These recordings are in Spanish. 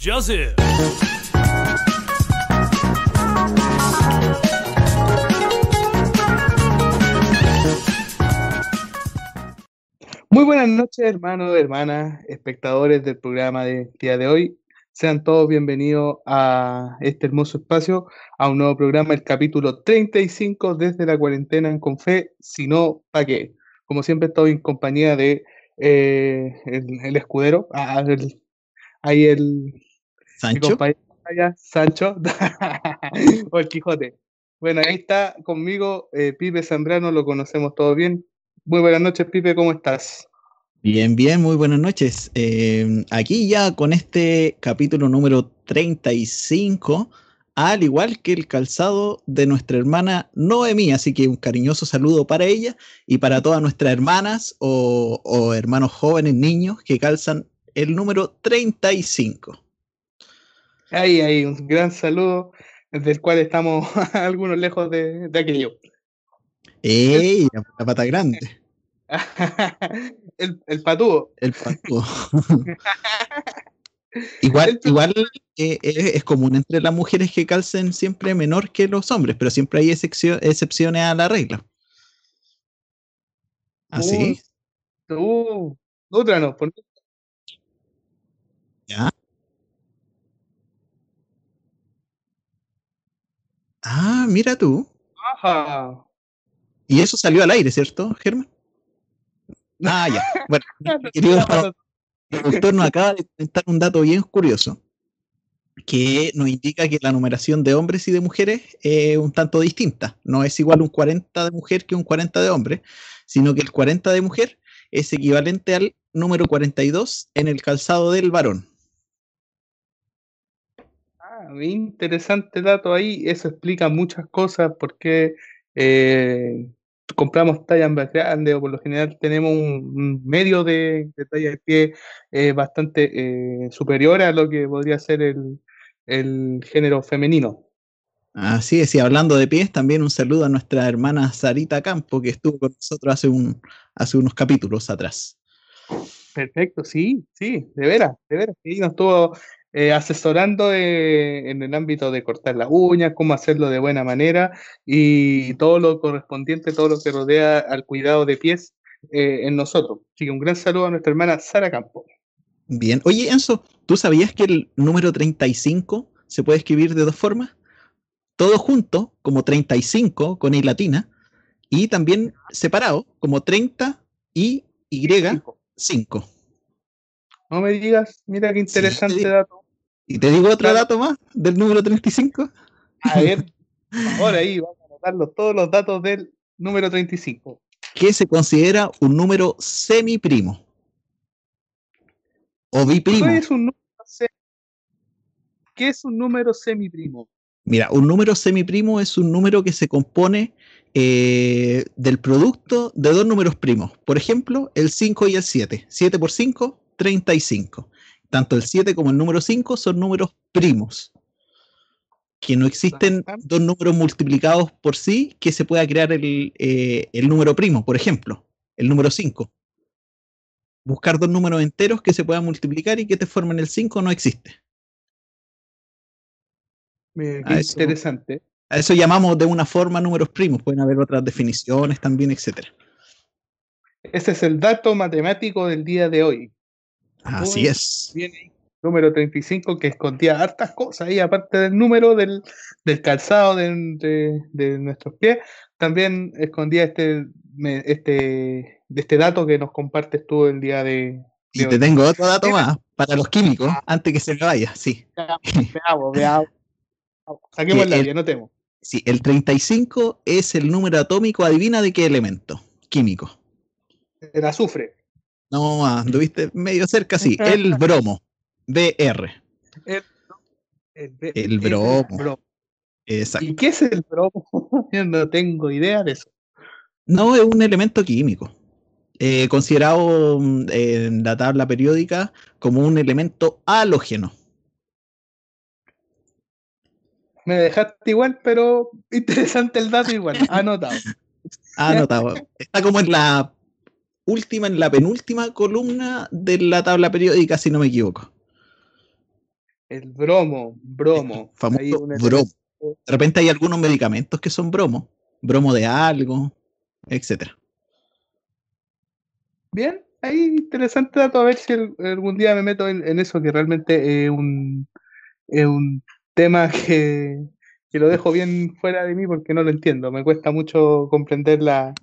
Joseph. Muy buenas noches, hermanos, hermanas, espectadores del programa de día de hoy. Sean todos bienvenidos a este hermoso espacio, a un nuevo programa, el capítulo 35 desde la cuarentena en Confe, si no, ¿para qué? Como siempre estoy en compañía de eh, el, escudero, ah, ahí el, mi Sancho. compañero allá, Sancho, o el Quijote. Bueno, ahí está conmigo eh, Pipe Zambrano, lo conocemos todos bien. Muy buenas noches, Pipe, ¿cómo estás? Bien, bien, muy buenas noches. Eh, aquí ya con este capítulo número 35, al igual que el calzado de nuestra hermana Noemí, así que un cariñoso saludo para ella y para todas nuestras hermanas o, o hermanos jóvenes, niños que calzan el número 35. Ahí, ahí, un gran saludo, del cual estamos algunos lejos de, de aquello. ¡Ey! La, la pata grande, el, el patúo. el pato. Igual, igual eh, es, es común entre las mujeres que calcen siempre menor que los hombres, pero siempre hay excepcio- excepciones a la regla. ¿Así? Uh, otra no, por- ¿Ya? Ah, mira tú. Ajá. Y eso salió al aire, ¿cierto, Germán? Ah, ya. Bueno, querido productor nos acaba de comentar un dato bien curioso, que nos indica que la numeración de hombres y de mujeres es un tanto distinta. No es igual un 40 de mujer que un 40 de hombre, sino que el 40 de mujer es equivalente al número 42 en el calzado del varón. Interesante dato ahí, eso explica muchas cosas, porque eh, compramos tallas más grandes o por lo general tenemos un, un medio de, de talla de pie eh, bastante eh, superior a lo que podría ser el, el género femenino. Así es, y hablando de pies, también un saludo a nuestra hermana Sarita Campo, que estuvo con nosotros hace, un, hace unos capítulos atrás. Perfecto, sí, sí, de veras, de veras. Sí, nos estuvo eh, asesorando eh, en el ámbito de cortar las uñas, cómo hacerlo de buena manera y todo lo correspondiente, todo lo que rodea al cuidado de pies eh, en nosotros. Así que un gran saludo a nuestra hermana Sara Campo. Bien, oye Enzo, ¿tú sabías que el número 35 se puede escribir de dos formas? Todo junto, como 35 con I latina, y también separado, como 30 y Y 5. No me digas, mira qué interesante dato. Y te digo otro dato más del número 35. A ver, por favor, ahí vamos a anotarlos todos los datos del número 35. que se considera un número semiprimo. O biprimo. ¿Qué es un número, se- ¿Qué es un número semiprimo? Mira, un número semiprimo es un número que se compone eh, del producto de dos números primos. Por ejemplo, el 5 y el 7. 7 por 5, 35. Tanto el 7 como el número 5 son números primos. Que no existen dos números multiplicados por sí que se pueda crear el, eh, el número primo. Por ejemplo, el número 5. Buscar dos números enteros que se puedan multiplicar y que te formen el 5 no existe. Mira, A qué eso- interesante. A eso llamamos de una forma números primos. Pueden haber otras definiciones también, etcétera. Ese es el dato matemático del día de hoy. Así es. Viene número 35 que escondía hartas cosas ahí, aparte del número del, del calzado de, de- de nuestros pies, también escondía este, este, este dato que nos compartes tú el día de, Y te tengo otro dato más para los químicos, antes que se me vaya. Sí. Veamos, veamos. Saquemos el- vía, anotemos. Sí, el 35 es el número atómico, adivina de qué elemento químico. El azufre. No, anduviste medio cerca, sí. El bromo. BR. El, el- El bromo. bromo. Exacto. ¿Y qué es el bromo? Yo no tengo idea de eso. No es un elemento químico. eh, considerado mm, en la tabla periódica como un elemento halógeno. Me dejaste igual, pero interesante el dato igual. Anotado. Anotado. Está como en la última, en la penúltima columna de la tabla periódica, si no me equivoco. El bromo, bromo. famoso bromo. De repente hay algunos medicamentos que son bromo, bromo de algo, etcétera. Bien, ahí interesante dato, a ver si algún día me meto en, eso, que realmente es un, un tema que, que, lo dejo bien fuera de mí porque no lo entiendo. Me cuesta mucho comprender la,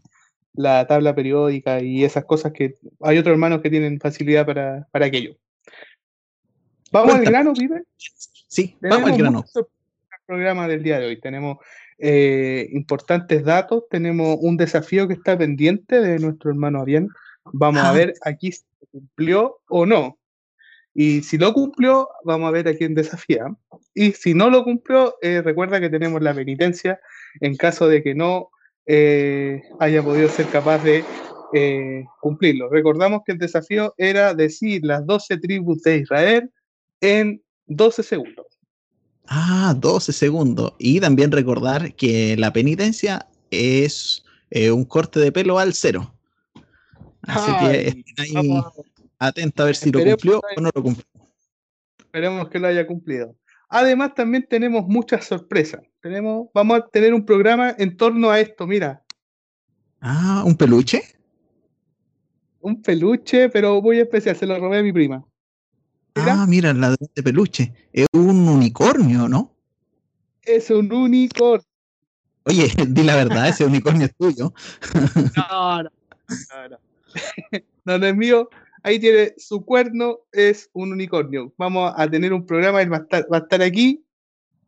la tabla periódica y esas cosas que hay otros hermanos que tienen facilidad para, para aquello. ¿Vamos al grano, Pipe? Sí, vamos al grano. El programa del día de hoy. Tenemos eh, importantes datos, tenemos un desafío que está pendiente de nuestro hermano Avian. Vamos a ah. ver aquí si cumplió o no. Y si lo cumplió, vamos a ver a quién desafía. Y si no lo cumplió, eh, recuerda que tenemos la penitencia en caso de que no eh, haya podido ser capaz de cumplirlo. Recordamos que el desafío era decir las 12 tribus de Israel en 12 segundos. Ah, 12 segundos. Y también recordar que la penitencia es eh, un corte de pelo al cero. Así que estén ahí atentos a ver si lo cumplió o no lo cumplió. Esperemos que lo haya cumplido. Además, también tenemos muchas sorpresas. Tenemos, vamos a tener un programa en torno a esto, mira. Ah, ¿un peluche? Un peluche, pero muy especial, se lo robé a mi prima. Ah, mira, el ladrón de peluche. Es un unicornio, ¿no? Es un unicornio. Oye, di la verdad, ese unicornio es tuyo. no, no, no, no. No, es mío. Ahí tiene su cuerno, es un unicornio. Vamos a tener un programa, él va a estar, aquí.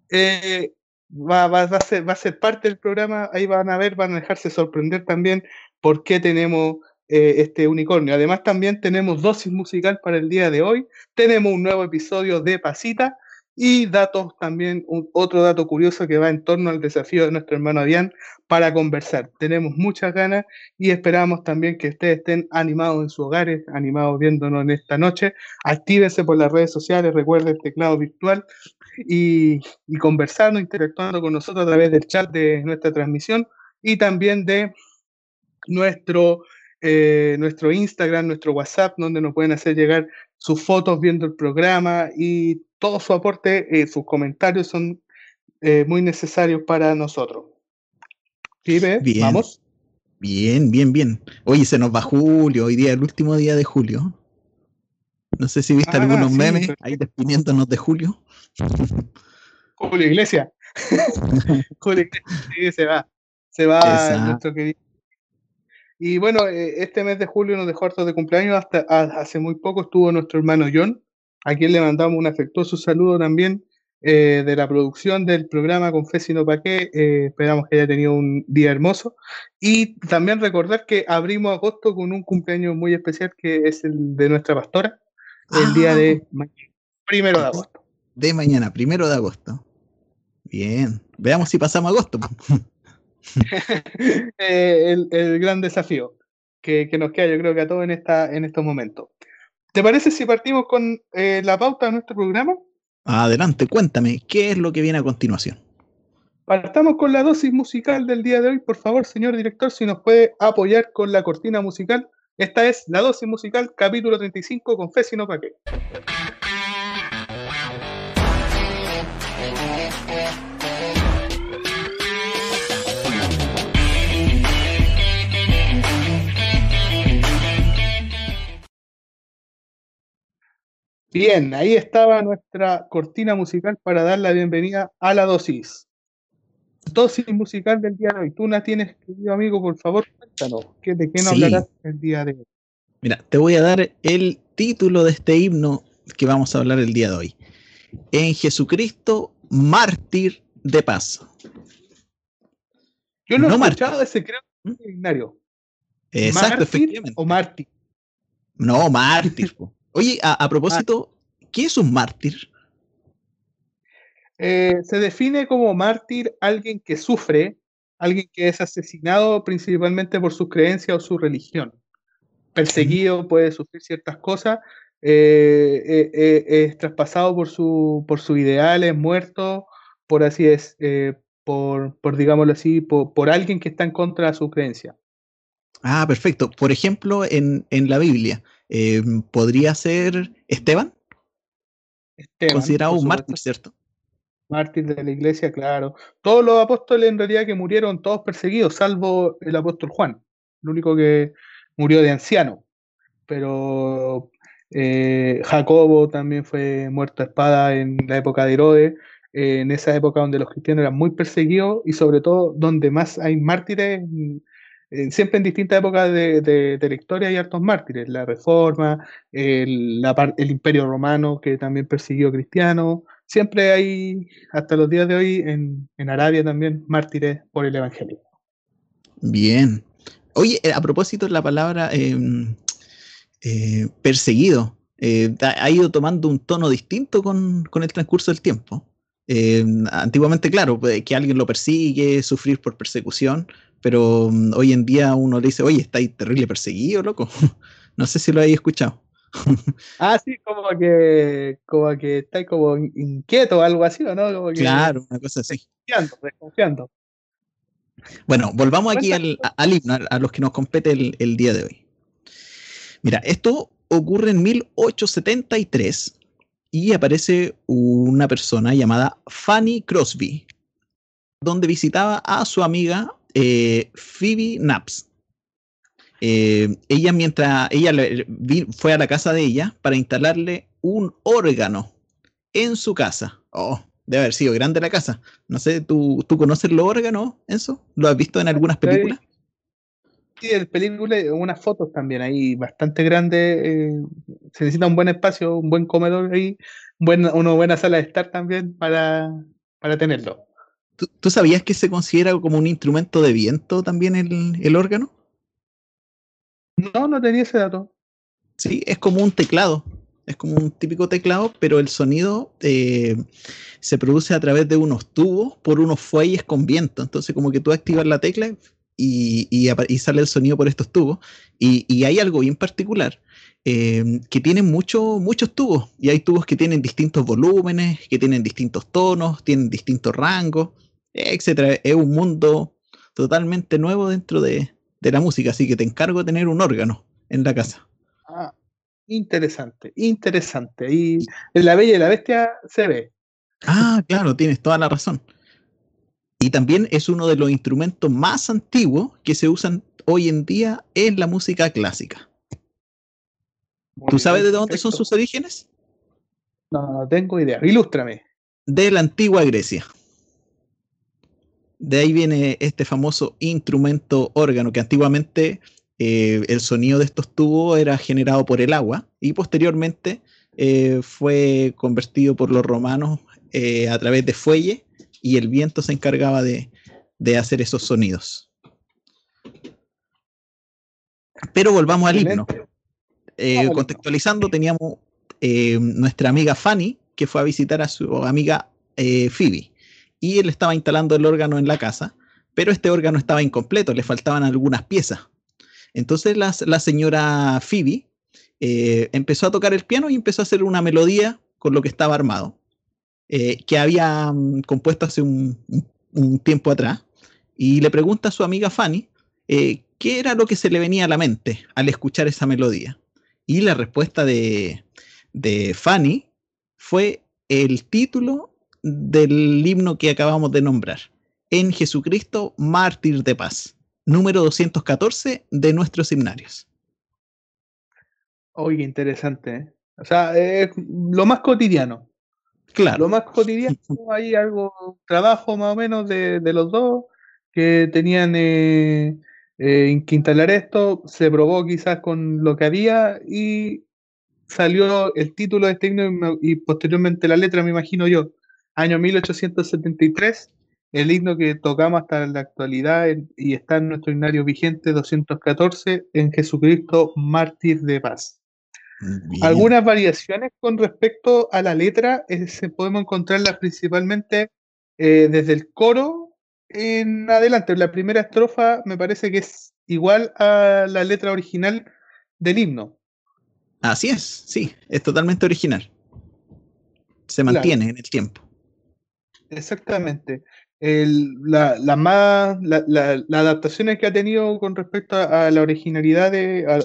Eh, va, va, a ser, va a ser parte del programa. Ahí van a ver, van a dejarse sorprender también por qué tenemos eh, este unicornio. Además, también tenemos dosis musical para el día de hoy. Tenemos un nuevo episodio de Pasita y datos también, otro dato curioso que va en torno al desafío de nuestro hermano Adrián para conversar. Tenemos muchas ganas y esperamos también que ustedes estén animados en sus hogares, animados viéndonos en esta noche. Actívense por las redes sociales, recuerden el teclado virtual y, y conversando, interactuando con nosotros a través del chat de nuestra transmisión y también de nuestro eh, nuestro Instagram, nuestro WhatsApp, donde nos pueden hacer llegar sus fotos viendo el programa y todo su aporte, eh, sus comentarios son eh, muy necesarios para nosotros. bien. vamos. Bien, bien, bien. Oye, se nos va Julio, hoy día el último día de julio. No sé si viste ah, algunos memes ahí despidiéndonos de Julio. Julio Iglesia. Julio Iglesia, se va. Se va nuestro querido y bueno, eh, este mes de julio nos dejó hartos de cumpleaños. Hasta hace muy poco estuvo nuestro hermano John, a quien le mandamos un afectuoso saludo también eh, de la producción del programa Confes y no pa' qué. Eh, esperamos que haya tenido un día hermoso. Y también recordar que abrimos agosto con un cumpleaños muy especial que es el de nuestra pastora, el día de ah. mañana, primero de agosto. De mañana, primero de agosto. Bien, veamos si pasamos agosto. Eh, el, gran desafío que, nos queda, yo creo que a todos en, esta, en estos momentos. ¿Te parece si partimos con eh, la pauta de nuestro programa? Adelante, cuéntame, ¿qué es lo que viene a continuación? Partamos con la dosis musical del día de hoy. Por favor, señor director, si nos puede apoyar con la cortina musical. Esta es la dosis musical, capítulo 35, con fe, si no, ¿para qué? Bien, ahí estaba nuestra cortina musical para dar la bienvenida a la dosis. Dosis musical del día de hoy. Tú la tienes, querido amigo, por favor, cuéntanos. ¿De qué nos hablarás el día de hoy? Mira, te voy a dar el título de este himno que vamos a hablar el día de hoy. En Jesucristo, mártir de paz. Yo no, he escuchado ese, creo. ¿Mm? Exacto, efectivamente. ¿O mártir? No, mártir. Oye, a, propósito, ¿qué es un mártir? Eh, se define como mártir alguien que sufre, alguien que es asesinado principalmente por su creencia o su religión. Perseguido, puede sufrir ciertas cosas, eh, eh, es traspasado por su, por sus ideales, muerto, por así es, por, por, digámoslo así, por, alguien que está en contra de su creencia. Ah, perfecto. Por ejemplo, en, en la Biblia, eh, ¿podría ser Esteban? considerado un mártir, ¿cierto? Mártir de la iglesia, claro. Todos los apóstoles en realidad que murieron, todos perseguidos, salvo el apóstol Juan, el único que murió de anciano. Pero eh, Jacobo también fue muerto a espada en la época de Herodes, eh, en esa época donde los cristianos eran muy perseguidos y sobre todo donde más hay mártires, mm, siempre en distintas épocas de, la historia hay hartos mártires, la Reforma, el, Imperio Romano que también persiguió cristianos, siempre hay, hasta los días de hoy, en, Arabia también, mártires por el Evangelio. Bien. Oye, eh, a propósito la palabra em, eh, perseguido, eh, ha ido tomando un tono distinto con, el transcurso del tiempo. Em, antiguamente, claro, que alguien lo persigue, sufrir por persecución, pero mm, hoy en día uno le dice, oye, estáis terrible perseguido, loco. no sé si lo habéis escuchado. ah, sí, como que, como que está como inquieto o algo así, ¿o no? claro, una cosa así. Desconfiando, Bueno, volvamos aquí al, himno, a los que nos compete el, día de hoy. Mira, esto ocurre en 1873 y aparece una persona llamada Fanny Crosby, donde visitaba a su amiga eh, Phoebe Naps. Eh, ella mientras ella fue a la casa de ella para instalarle un órgano en su casa. Oh, debe haber sido grande la casa. No sé, ¿tú, ¿tú conoces los órganos, Enzo? ¿Lo has visto en algunas películas? Sí, en películas, unas fotos también ahí bastante grandes. Eh, se necesita un buen espacio, un buen comedor ahí, una buena sala de estar también para, para tenerlo. ¿Tú, sabías que se considera como un instrumento de viento también el, el órgano? No, no tenía ese dato. Sí, es como un teclado. Es como un típico teclado, pero el sonido eh, se produce a través de unos tubos por unos fuelles con viento. Entonces, como que tú activas la tecla y, sale el sonido por estos tubos. Y, hay algo bien particular, eh, que tienen mucho, muchos tubos. Y hay tubos que tienen distintos volúmenes, que tienen distintos tonos, tienen distintos rangos, etc. Es un mundo totalmente nuevo dentro de, de la música, así que te encargo de tener un órgano en la casa. Ah, interesante, interesante. Y en La Bella y la Bestia se ve. Ah, claro, tienes toda la razón. Y también es uno de los instrumentos más antiguos que se usan hoy en día en la música clásica. ¿Tú sabes de dónde son sus orígenes? No, no tengo idea. Ilústrame. De la antigua Grecia. De ahí viene este famoso instrumento órgano, que antiguamente eh, el sonido de estos tubos era generado por el agua y posteriormente eh, fue convertido por los romanos eh, a través de fuelle y el viento se encargaba de, hacer esos sonidos. Pero volvamos al himno. contextualizando, teníamos nuestra amiga Fanny, que fue a visitar a su amiga Phoebe y él estaba instalando el órgano en la casa, pero este órgano estaba incompleto, le faltaban algunas piezas. Entonces la, señora Phoebe eh, empezó a tocar el piano y empezó a hacer una melodía con lo que estaba armado, eh, que había mm, compuesto hace un, tiempo atrás, y le pregunta a su amiga Fanny eh, qué era lo que se le venía a la mente al escuchar esa melodía. Y la respuesta de, de Fanny fue el título del himno que acabamos de nombrar. En Jesucristo, mártir de paz. Número 214 de nuestros himnarios. Oye, interesante. ¿eh? O sea, es lo más cotidiano. Claro. Lo más cotidiano, hay algo, trabajo más o menos de, los dos que tenían eh, eh, que instalar esto, se probó quizás con lo que había y salió el título de este himno y posteriormente la letra, me imagino yo año 1873, el himno que tocamos hasta la actualidad y está en nuestro himnario vigente 214 en Jesucristo, mártir de paz. Algunas variaciones con respecto a la letra eh, se podemos encontrarlas principalmente eh, desde el coro en adelante. La primera estrofa me parece que es igual a la letra original del himno. Así es, sí, es totalmente original. Se mantiene en el tiempo. Exactamente. la, más, las adaptaciones que ha tenido con respecto a, la originalidad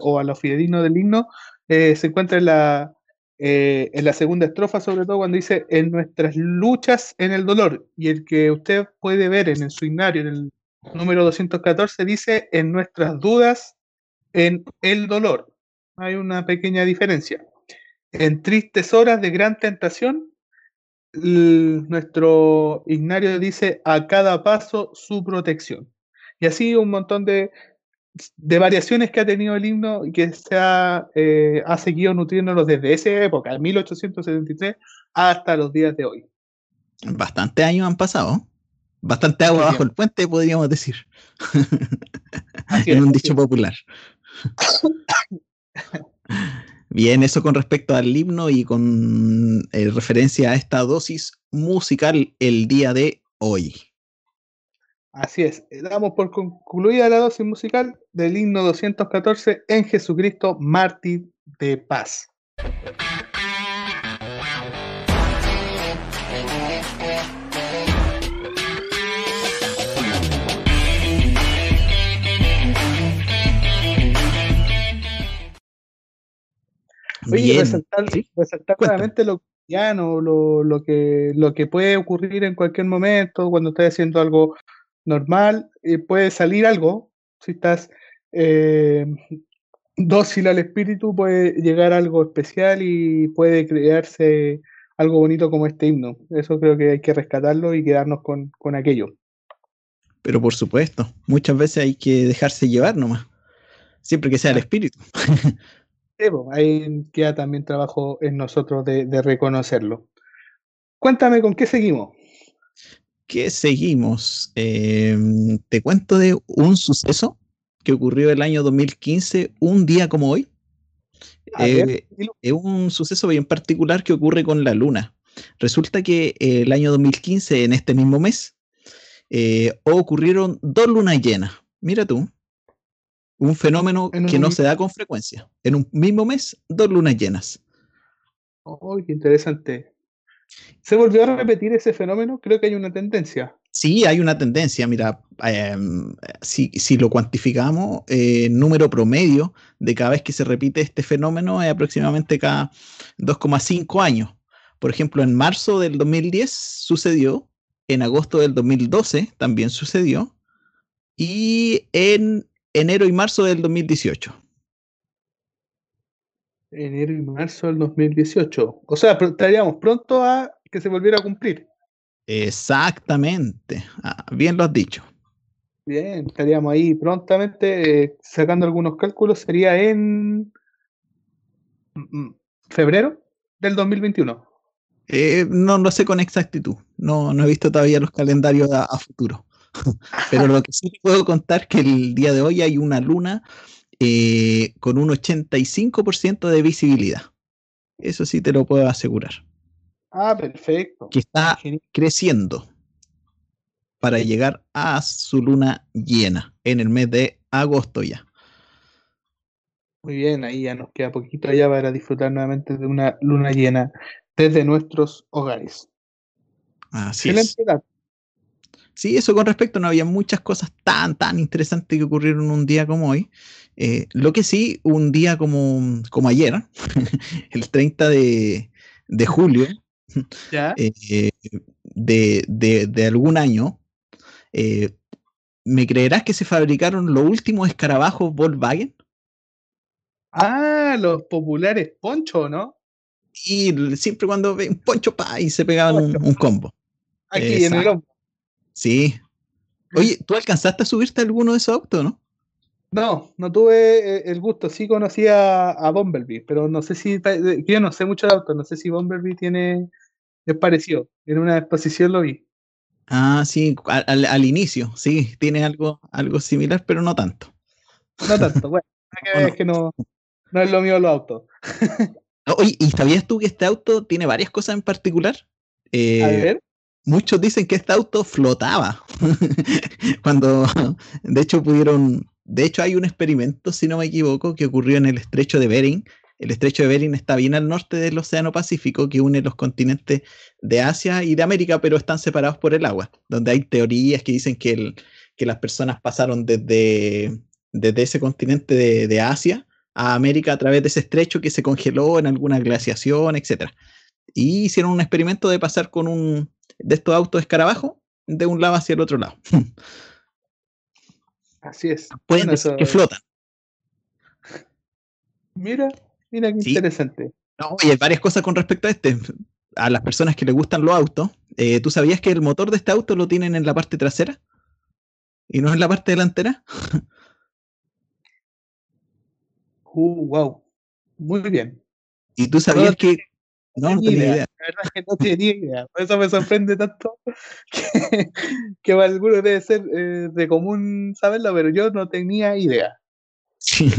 o a lo fidedigno del himno eh, se encuentra en la, eh, en la segunda estrofa, sobre todo cuando dice en nuestras luchas en el dolor, y el que usted puede ver en el su en el número 214, dice en nuestras dudas en el dolor. Hay una pequeña diferencia. En tristes horas de gran tentación, nuestro Ignario dice a cada paso su protección. Y así un montón de, de variaciones que ha tenido el himno y que se ha, eh, ha seguido nutriéndonos desde esa época, 1873, hasta los días de hoy. Bastante años han pasado. Bastante agua bajo el puente, podríamos decir. en un dicho popular. Bien, eso con respecto al himno y con eh, referencia a esta dosis musical el día de hoy. Así es, eh, damos por concluida la dosis musical del himno 214 en Jesucristo, mártir de paz. Oye, resaltar, resaltar claramente lo lo, lo, que, lo que puede ocurrir en cualquier momento cuando estás haciendo algo normal, puede salir algo, si estás eh, dócil al espíritu, puede llegar algo especial y puede crearse algo bonito como este himno. Eso creo que hay que rescatarlo y quedarnos con, aquello. Pero por supuesto, muchas veces hay que dejarse llevar nomás, siempre que sea el espíritu. ahí queda también trabajo en nosotros de, de reconocerlo. Cuéntame con qué seguimos que seguimos? Em, te cuento de un suceso que ocurrió el año 2015, un día como hoy. Eh, es un suceso bien particular que ocurre con la luna. Resulta que el año 2015, en este mismo mes, eh, ocurrieron dos lunas llenas. Mira tú, un fenómeno que no se da con frecuencia. En un mismo mes, dos lunas llenas. Oh, qué interesante. ¿Se volvió a repetir ese fenómeno? Creo que hay una tendencia. Sí, hay una tendencia. Mira, em, si, lo cuantificamos, el eh, número promedio de cada vez que se repite este fenómeno es aproximadamente cada 2,5 años. Por ejemplo, en marzo del 2010 sucedió, en agosto del 2012 también sucedió, y en enero y marzo del 2018 enero y marzo del 2018. O sea, estaríamos pronto a que se volviera a cumplir. Exactamente. Ah, bien lo has dicho. Bien, estaríamos ahí prontamente eh, sacando algunos cálculos. Sería en mm, mm, febrero del 2021. Eh, no lo sé con exactitud. No, no he visto todavía los calendarios a, a futuro. Pero lo que sí puedo contar es que el día de hoy hay una luna eh, con un 85% de visibilidad. Eso sí te lo puedo asegurar. Ah, perfecto. Que está creciendo para llegar a su luna llena en el mes de agosto ya. Muy bien, ahí ya nos queda poquito allá para disfrutar nuevamente de una luna llena desde nuestros hogares. Así es. Sí, eso con respecto, no había muchas cosas tan, tan interesantes que ocurrieron un día como hoy. Eh, lo que sí, un día como, como ayer, el 30 de, julio eh, de, algún año, eh, ¿me creerás que se fabricaron los últimos escarabajos Volkswagen? Ah, los populares poncho, ¿no? Y siempre cuando ve un poncho, pa, y se pegaban un, combo. Aquí en el hombro. Sí. Oye, ¿tú alcanzaste a subirte a alguno de esos autos, no? No, no tuve eh, el gusto. Sí conocí a, Bumblebee, pero no sé si. Yo no sé mucho de autos, no sé si Bumblebee tiene. Es parecido. En una exposición lo vi. Ah, sí, al, inicio, sí, tiene algo, algo similar, pero no tanto. No tanto, bueno, es que no, no es lo mío los autos. Oye, ¿y sabías tú que este auto tiene varias cosas en particular? Eh, a ver muchos dicen que este auto flotaba. Cuando, de hecho, pudieron. De hecho, hay un experimento, si no me equivoco, que ocurrió en el estrecho de Bering. El estrecho de Bering está bien al norte del Océano Pacífico, que une los continentes de Asia y de América, pero están separados por el agua, donde hay teorías que dicen que, que las personas pasaron desde, desde ese continente de, de Asia a América a través de ese estrecho que se congeló en alguna glaciación, etc. Y hicieron un experimento de pasar con un de estos autos escarabajo de un lado hacia el otro lado. Así es. Pueden decir que flotan. Mira, mira qué interesante. No, hay varias cosas con respecto a este. A las personas que les gustan los autos, eh, ¿tú sabías que el motor de este auto lo tienen en la parte trasera? ¿Y no en la parte delantera? uh, wow. Muy bien. ¿Y tú sabías que no, no tenía idea. La verdad es que no tenía idea. Por eso me sorprende tanto que, que para algunos debe ser eh, de común saberlo, pero yo no tenía idea. Sí.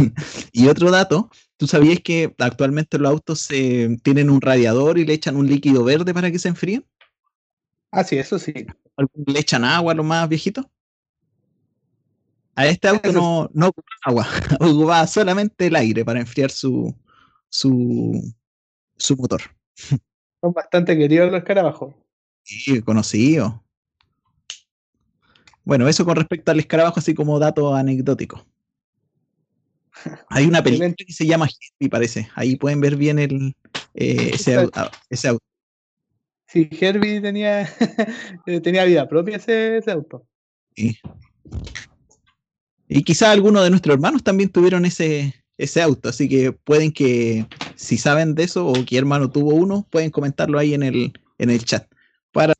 Y otro dato, ¿tú sabías que actualmente los autos tienen un radiador y le echan un líquido verde para que se enfríen? Ah, sí, eso sí. ¿Le echan agua a los más viejitos? A este auto no, no ocupa agua, ocupaba solamente el aire para enfriar su, su, su motor. Son bastante queridos los escarabajos. Sí, conocido. Bueno, eso con respecto al escarabajo, así como dato anecdótico. Hay una película que se llama Herbie, parece. Ahí pueden ver bien el, eh, ese, auto, ese, auto, Sí, Herbie tenía, tenía vida propia ese, ese auto. Sí. Y quizá algunos de nuestros hermanos también tuvieron ese, ese auto, así que pueden que, si saben de eso o qué hermano tuvo uno, pueden comentarlo ahí en el, en el chat. Para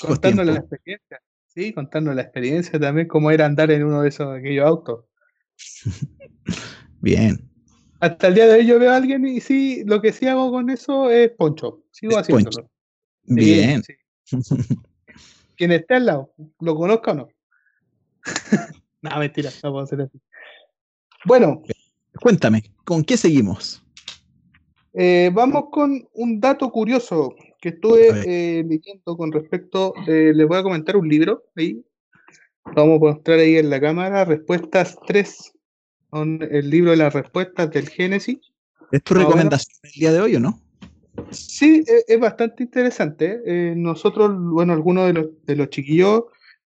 contando la experiencia, sí, contando la experiencia también, cómo era andar en uno de esos aquellos autos. Bien. Hasta el día de hoy yo veo a alguien y sí, lo que sí hago con eso es poncho. Sigo haciéndolo. Bien. Quien esté al lado, ¿lo conozca o no? no, mentira, no puedo hacer así. Bueno. Cuéntame, ¿con qué seguimos? Eh, vamos con un dato curioso que estuve eh, leyendo con respecto, eh, les voy a comentar un libro ahí, vamos a mostrar ahí en la cámara, Respuestas 3, el libro de las respuestas del Génesis. ¿Es tu recomendación el día de hoy o no? Sí, e, es, bastante interesante. Eh, nosotros, bueno, algunos de los, de los chiquillos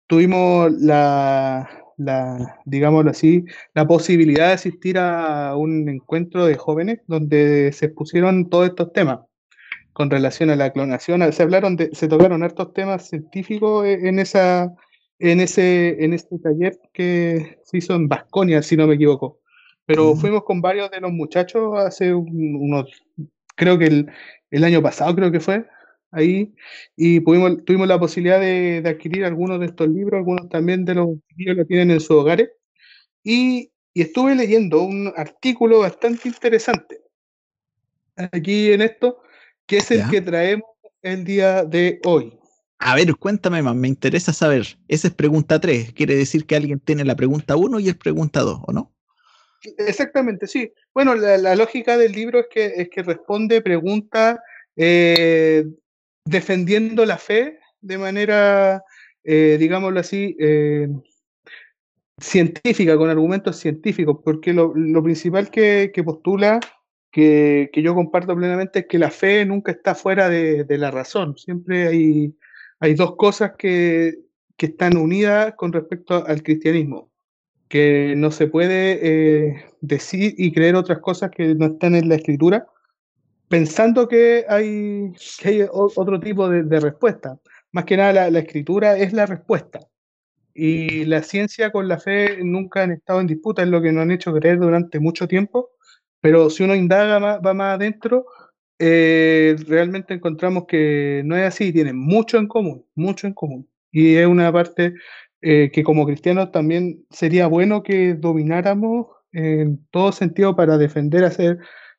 tuvimos la, la, digámoslo así, la posibilidad de asistir a un encuentro de jóvenes donde se expusieron todos estos temas con relación a la clonación. Se hablaron de, se tocaron estos temas científicos e, en esa, en ese, en este taller que se hizo en Vasconia, si no me equivoco. Pero fuimos con varios de los muchachos hace unos, creo que el, el, año pasado creo que fue, ahí, y pudimos, tuvimos la posibilidad de, de adquirir algunos de estos libros, algunos también de los que lo tienen en sus hogares, y, y estuve leyendo un artículo bastante interesante aquí en esto, que es el que traemos el día de hoy. A ver, cuéntame más, me interesa saber. Esa es pregunta 3. Quiere decir que alguien tiene la pregunta 1 y el pregunta 2, ¿o no? Exactamente, sí. Bueno, la, lógica del libro es que, es que responde preguntas eh, defendiendo la fe de manera, eh, digámoslo así, eh, científica, con argumentos científicos, porque lo, principal que, postula, que, yo comparto plenamente, es que la fe nunca está fuera de, la razón. Siempre hay hay dos cosas que, están unidas con respecto al cristianismo, que no se puede eh, decir y creer otras cosas que no están en la escritura, pensando que hay, hay otro tipo de, respuesta. Más que nada la, escritura es la respuesta. Y la ciencia con la fe nunca han estado en disputa, es lo que nos han hecho creer durante mucho tiempo, pero si uno indaga, va más adentro, eh, realmente encontramos que no es así, tienen mucho en común, mucho en común. Y es una parte eh, que como cristianos también sería bueno que domináramos en todo sentido para defender, hacer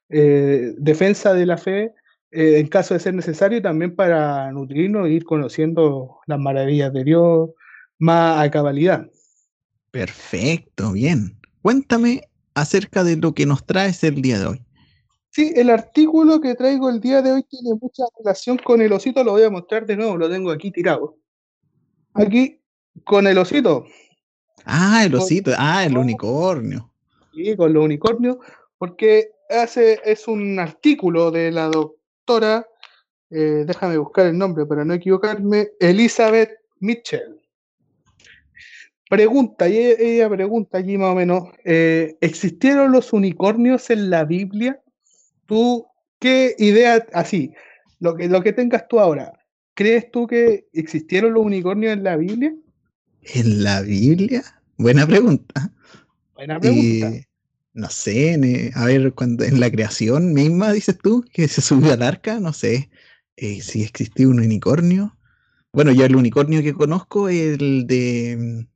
eh, defensa de la fe en caso de ser necesario y también para nutrirnos e ir conociendo las maravillas de Dios más a cabalidad. Perfecto, bien. Cuéntame acerca de lo que nos traes el día de hoy. Sí, el artículo que traigo el día de hoy tiene mucha relación con el osito, lo voy a mostrar de nuevo, lo tengo aquí tirado. Aquí, con el osito. Ah, el osito, ah, el unicornio. Sí, con los unicornios, porque hace, es un artículo de la doctora, eh, déjame buscar el nombre para no equivocarme, Elizabeth Mitchell. pregunta, y e, ella pregunta allí más o menos, eh, ¿existieron los unicornios en la Biblia? ¿Tú qué idea, así, lo que, lo que tengas tú ahora, ¿crees tú que existieron los unicornios en la Biblia? ¿En la Biblia? Buena pregunta. Buena pregunta. No sé, a ver, cuando en la creación misma, dices tú, que se subió al arca, no sé eh, si existió un unicornio. Bueno, yo el unicornio que conozco es el de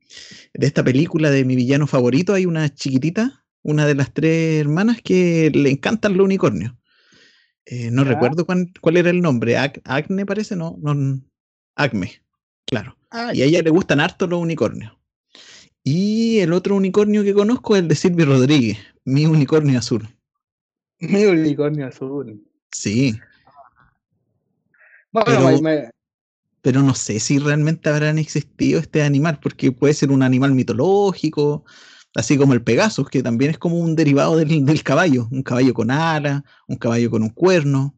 de esta película de mi villano favorito hay una chiquitita, una de las tres hermanas que le encantan los unicornios. Eh, no recuerdo cuál, era el nombre. Acne parece, no, no Acme, claro. y a ella le gustan harto los unicornios. Y el otro unicornio que conozco es el de Silvio Rodríguez, mi unicornio azul. Mi unicornio azul. Sí. Bueno, me, pero no sé si realmente habrán existido este animal, porque puede ser un animal mitológico, así como el Pegasus, que también es como un derivado del, caballo, un caballo con ala, un caballo con un cuerno.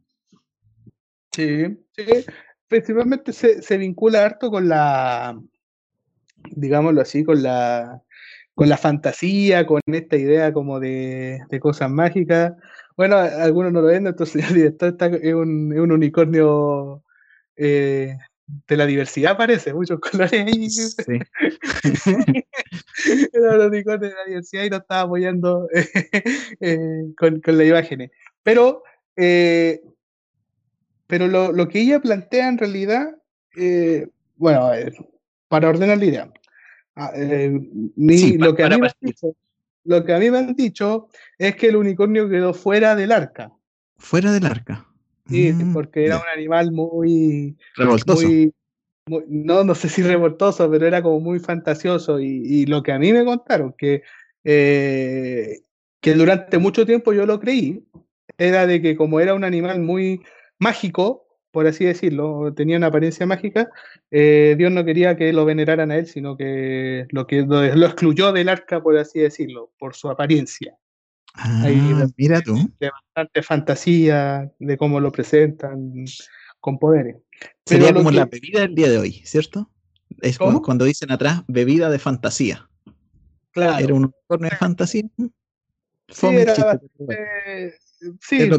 Sí, sí, principalmente se, vincula harto con la, digámoslo así, con la, con la fantasía, con esta idea como de, cosas mágicas. Bueno, algunos no lo ven, entonces el director está, es, un, es un unicornio eh, de la diversidad parece, muchos colores ahí. Sí. Era los de la diversidad y lo estaba apoyando eh, con, con las imágenes. Pero, eh, pero lo, lo, que ella plantea en realidad, bueno, para ordenar la idea, ah, lo, que a mí me han dicho, lo que a mí me han dicho es que el unicornio quedó fuera del arca. Fuera del arca. Sí, mm, porque era un animal muy. Revoltoso. no, no sé si revoltoso, pero era como muy fantasioso. Y, lo que a mí me contaron, que, eh, que durante mucho tiempo yo lo creí, era de que como era un animal muy mágico, por así decirlo, tenía una apariencia mágica, eh, Dios no quería que lo veneraran a él, sino que lo, que lo excluyó del arca, por así decirlo, por su apariencia. Ah, mira tú. De bastante fantasía, de cómo lo presentan con poderes. Sería como la bebida del día de hoy, ¿cierto? Es como cuando dicen atrás, bebida de fantasía. Claro. Era un unicornio de fantasía. Sí, era sí,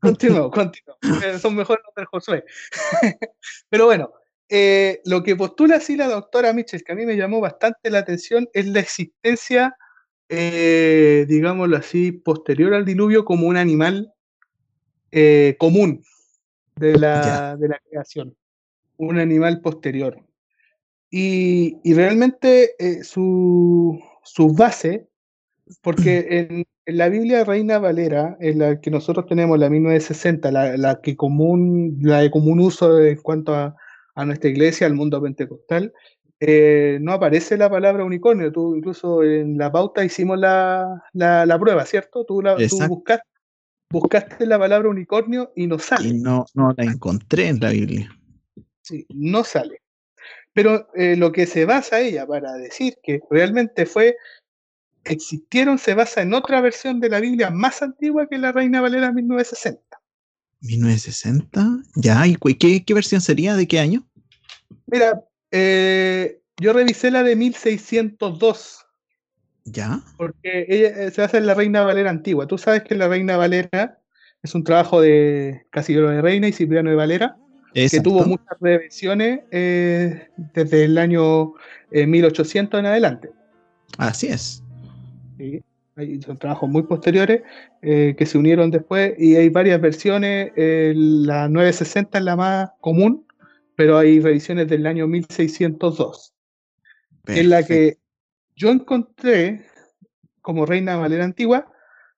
continuo, continuo. Son mejores los del Josué. Pero bueno, eh, lo que postula así la doctora Mitchell, que a mí me llamó bastante la atención, es la existencia eh, digámoslo así, posterior al diluvio como un animal eh, común de la, de la, creación, un animal posterior. Y, y realmente eh, su, su, base, porque en, en, la Biblia Reina Valera, en la que nosotros tenemos, la 1960, la, la que común, la de común uso en cuanto a, a nuestra iglesia, al mundo pentecostal, eh, no aparece la palabra unicornio. Tú incluso en la pauta hicimos la, la, prueba, ¿cierto? Tú, la, buscaste, buscaste, la palabra unicornio y no sale. Y no, no la encontré en la Biblia. Sí, no sale. Pero eh, lo que se basa ella para decir que realmente fue, existieron, se basa en otra versión de la Biblia más antigua que la Reina Valera 1960. 1960, ya, ¿y qué, qué versión sería? ¿De qué año? Mira, eh, yo revisé la de 1602. ¿Ya? Porque ella eh, se hace en la Reina Valera antigua. Tú sabes que la Reina Valera es un trabajo de Casimiro de Reina y Cipriano de Valera, que tuvo muchas revisiones eh, desde el año 1800 en adelante. Así es. Sí, son trabajos muy posteriores que se unieron después y hay varias versiones. la 960 es la más común pero hay revisiones del año 1602, en la que yo encontré como Reina Valera Antigua,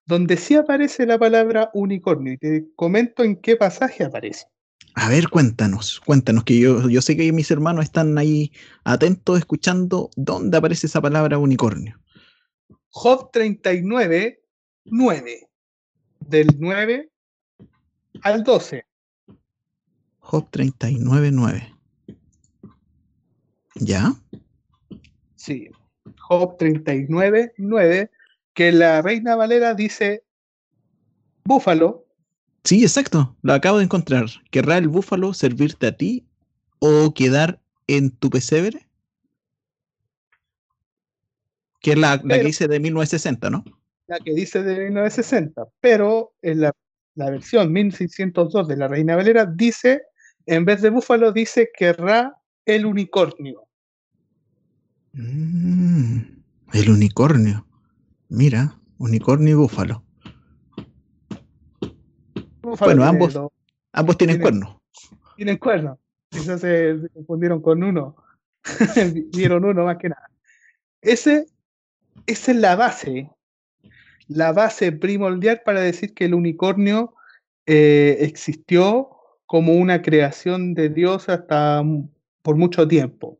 donde sí aparece la palabra unicornio, y te comento en qué pasaje aparece. A ver, cuéntanos, cuéntanos, que yo, yo sé que mis hermanos están ahí atentos escuchando dónde aparece esa palabra unicornio. Job 39, 9. Del 9 al 12. Job 39.9. ¿Ya? Sí. Job 39.9, que la Reina Valera dice búfalo. Sí, exacto. Lo acabo de encontrar. ¿Querrá el búfalo servirte a ti o quedar en tu pesebre? Que es la, que dice de 1960, ¿no? La que dice de 1960, pero en la, versión 1602 de la Reina Valera dice, en vez de búfalo, dice querrá el unicornio. Mm, el unicornio. Mira, unicornio y búfalo. bueno, ambos, ambos tienen, cuernos. Tienen cuernos. Quizás se confundieron con uno. Vieron uno más que nada. Ese, esa es la base, la base primordial para decir que el unicornio eh, existió como una creación de Dios hasta por mucho tiempo.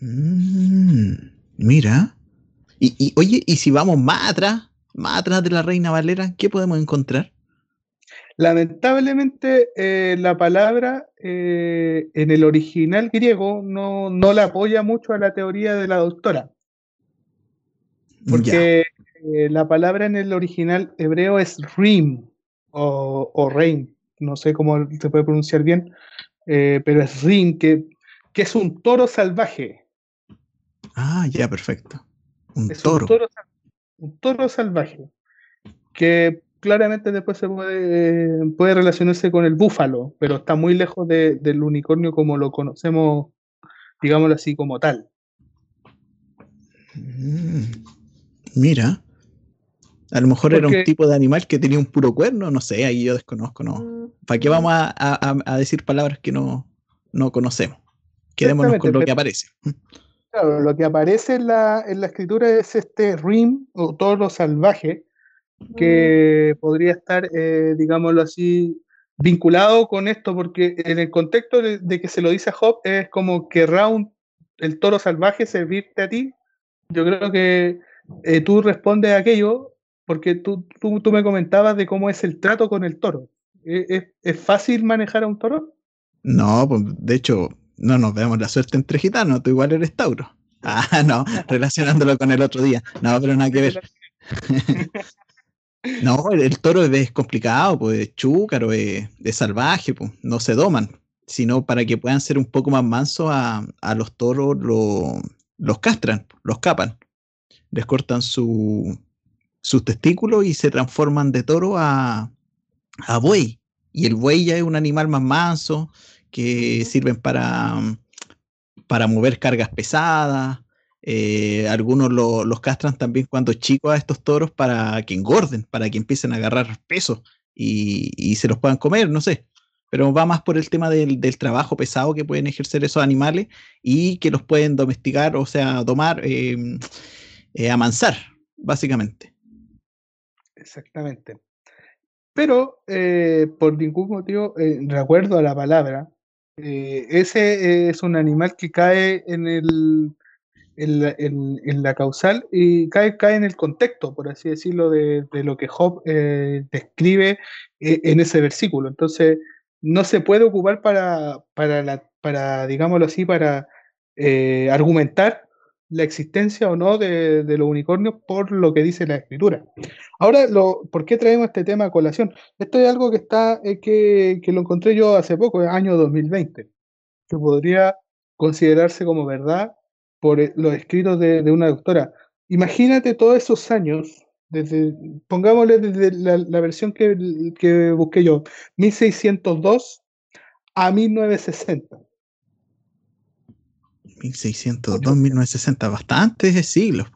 Mm, mira. Y, oye, y si vamos más atrás, más atrás de la Reina Valera, ¿qué podemos encontrar? Lamentablemente, eh, la palabra eh, en el original griego no, no la apoya mucho a la teoría de la doctora. Porque eh, la palabra en el original hebreo es rim o, o reim, no sé cómo se puede pronunciar bien, pero es rim, que, que es un toro salvaje. Ah, ya, perfecto. Un toro. Un toro, salvaje. Que claramente después se puede, puede relacionarse con el búfalo, pero está muy lejos del unicornio como lo conocemos, digámoslo así, como tal. Mm, mira, a lo mejor era un tipo de animal que tenía un puro cuerno, no sé, ahí yo desconozco, ¿no? Mm, ¿Para qué vamos a, decir palabras que no, no conocemos? Quedémonos con lo que aparece. Claro, lo que aparece en la, en la escritura es este rim o toro salvaje que mm. podría estar, eh, digámoslo así, vinculado con esto, porque en el contexto de, que se lo dice a Job es como que Round, el toro salvaje, servirte a ti. Yo creo que eh, tú respondes a aquello porque tú, tú, tú, me comentabas de cómo es el trato con el toro. ¿Es, ¿Es, fácil manejar a un toro? No, pues de hecho, no nos vemos la suerte entre gitanos, tú igual eres Tauro. Ah, no, relacionándolo con el otro día. No, pero nada que ver. no, el, toro es complicado, pues es chúcaro, es, salvaje, pues no se doman, sino para que puedan ser un poco más mansos a, los toros los castran, los capan, les cortan su, sus testículos y se transforman de toro a, a buey. Y el buey ya es un animal más manso, que sirven para, para mover cargas pesadas. Eh, algunos los castran también cuando chicos a estos toros para que engorden, para que empiecen a agarrar peso y, se los puedan comer, no sé. Pero va más por el tema del, trabajo pesado que pueden ejercer esos animales y que los pueden domesticar, o sea, domar, em, eh, amansar, básicamente. Exactamente. Pero eh, por ningún motivo, de acuerdo a la palabra, eh, ese es un animal que cae en, el, en, la, causal y cae, cae en el contexto, por así decirlo, de, lo que Job eh, describe eh, en ese versículo. Entonces, no se puede ocupar para, para, para digámoslo así, para argumentar la existencia o no de, los unicornios por lo que dice la escritura. Ahora, lo, ¿por qué traemos este tema a colación? Esto es algo que está, eh, que, lo encontré yo hace poco, año 2020, que podría considerarse como verdad por eh, los escritos de, una doctora. Imagínate todos esos años, desde, pongámosle desde la, versión que, que busqué yo, 1602 a 1960 1602, 1960, bastantes siglos.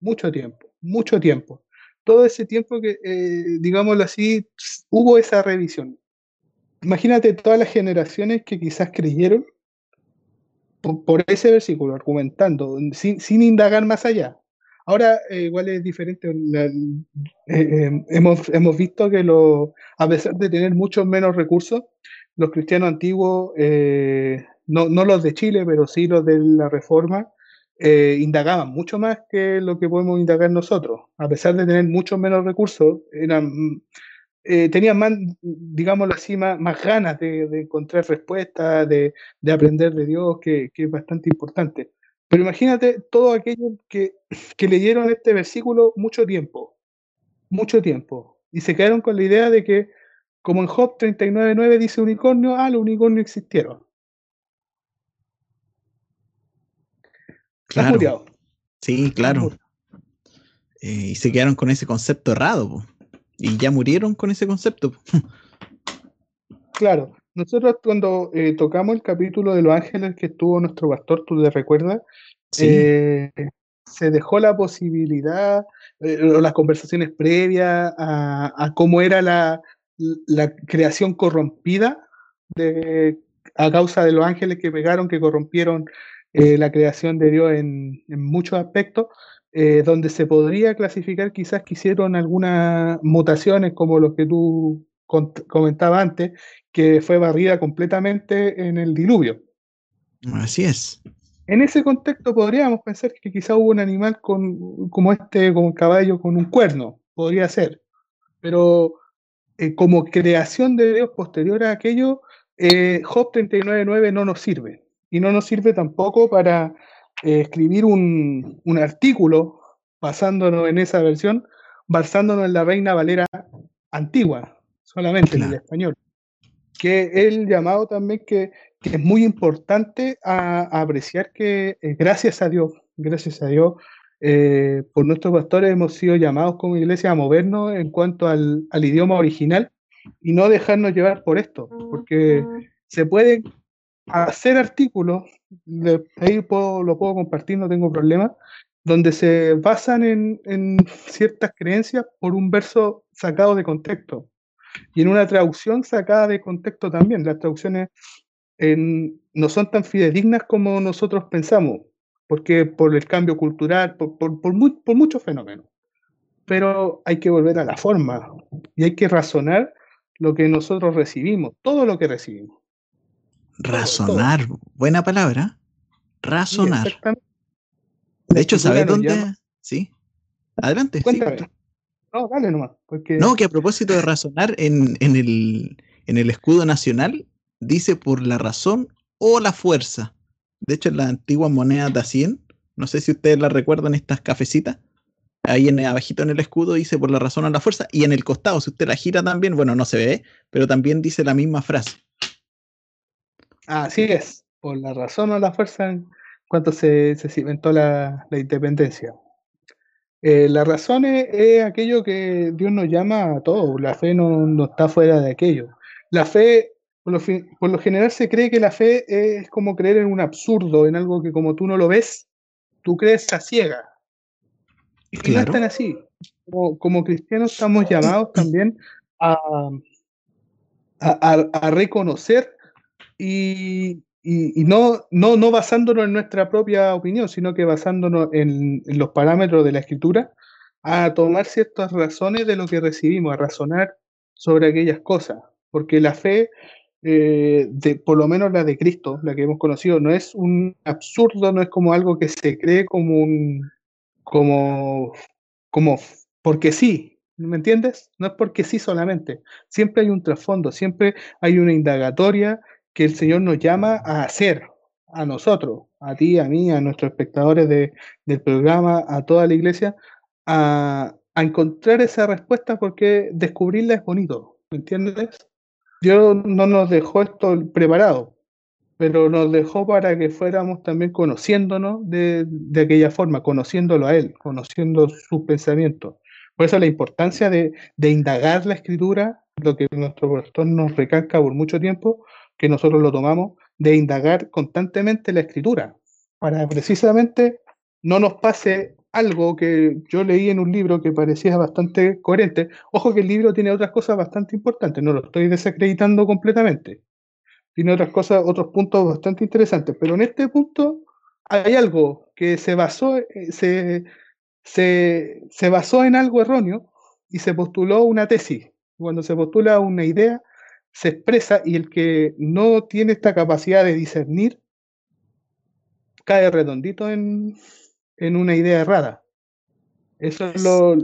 Mucho, tiempo, mucho tiempo. Todo ese tiempo que, eh, digámoslo así, hubo esa revisión. Imagínate todas las generaciones que quizás creyeron por, ese versículo, argumentando, sin, indagar más allá. Ahora, eh, igual es diferente. Eh, hemos, hemos visto que lo, a pesar de tener muchos menos recursos, los cristianos antiguos no, no los de Chile, pero sí los de la Reforma, eh, indagaban mucho más que lo que podemos indagar nosotros. A pesar de tener mucho menos recursos, eran, eh, tenían más, digámoslo así, más, ganas de, encontrar respuestas, de, aprender de Dios, que, es bastante importante. Pero imagínate todos aquellos que, que leyeron este versículo mucho tiempo, mucho tiempo, y se quedaron con la idea de que, como en Job 39.9 dice unicornio, ah, los unicornios existieron. Claro. Sí, claro. Eh, y se quedaron con ese concepto errado. Y ya murieron con ese concepto. claro. Nosotros cuando eh, tocamos el capítulo de los ángeles que estuvo nuestro pastor, tú te recuerdas, eh, se dejó la posibilidad, o las conversaciones previas a, cómo era la, la creación corrompida de, a causa de los ángeles que pegaron, que corrompieron eh, la creación de Dios en, muchos aspectos, eh, donde se podría clasificar quizás que hicieron algunas mutaciones como los que tú comentabas antes, que fue barrida completamente en el diluvio. Así es. En ese contexto podríamos pensar que quizás hubo un animal con, como este, como un caballo con un cuerno, podría ser, pero eh, como creación de Dios posterior a aquello, eh, Job 39.9 no nos sirve. Y no nos sirve tampoco para eh, escribir un, artículo basándonos en esa versión, basándonos en la Reina Valera antigua, solamente en el español. Que el llamado también que, es muy importante a, apreciar que eh, gracias a Dios, gracias a Dios, por nuestros pastores hemos sido llamados como iglesia a movernos en cuanto al, al idioma original y no dejarnos llevar por esto, porque se pueden hacer artículos, ahí lo puedo compartir, no tengo problema, donde se basan en, ciertas creencias por un verso sacado de contexto y en una traducción sacada de contexto también. Las traducciones no son tan fidedignas como nosotros pensamos, porque por el cambio cultural, por, por, por muchos fenómenos. Pero hay que volver a la forma y hay que razonar lo que nosotros recibimos, todo lo que recibimos. Razonar, buena palabra. Razonar. de hecho, ¿sabes dónde? Sí. Adelante. Cuéntame. No, dale nomás. No, que a propósito de razonar, en, en, el, en el escudo nacional dice por la razón o la fuerza. De hecho, en la antigua moneda de 100, no sé si ustedes la recuerdan, estas cafecitas, ahí en abajito en el escudo dice por la razón o la fuerza, y en el costado, si usted la gira también, bueno, no se ve, pero también dice la misma frase. Así es, por la razón o la fuerza en cuanto se, se cimentó la, independencia. Eh, la razón es, aquello que Dios nos llama a todos, la fe no, no está fuera de aquello. La fe, por lo, por lo, general se cree que la fe es como creer en un absurdo, en algo que como tú no lo ves, tú crees a ciega, y no están así. Como, cristianos estamos llamados también a, a, reconocer y, no, no, no basándonos en nuestra propia opinión, sino que basándonos en, los parámetros de la escritura, a tomar ciertas razones de lo que recibimos, a razonar sobre aquellas cosas. Porque la fe, eh, de, por lo menos la de Cristo, la que hemos conocido, no es un absurdo, no es como algo que se cree como un, como, como porque sí, ¿me entiendes? No es porque sí solamente, siempre hay un trasfondo, siempre hay una indagatoria que el Señor nos llama a hacer, a nosotros, a ti, a mí, a nuestros espectadores del programa, a toda la iglesia, a, a encontrar esa respuesta porque descubrirla es bonito, ¿me entiendes? Dios no nos dejó esto preparado, pero nos dejó para que fuéramos también conociéndonos de, aquella forma, conociéndolo a él, conociendo sus pensamientos. Por eso la importancia de, indagar la escritura, lo que nuestro pastor nos recalca por mucho tiempo, que nosotros lo tomamos, de indagar constantemente la escritura, para precisamente no nos pase algo que yo leí en un libro que parecía bastante coherente. Ojo que el libro tiene otras cosas bastante importantes, no lo estoy desacreditando completamente tiene otras cosas, otros puntos bastante interesantes, pero en este punto hay algo que se basó, eh, se, se, basó en algo erróneo y se postuló una tesis. Cuando se postula una idea, se expresa y el que no tiene esta capacidad de discernir cae redondito en, una idea errada. Eso es lo,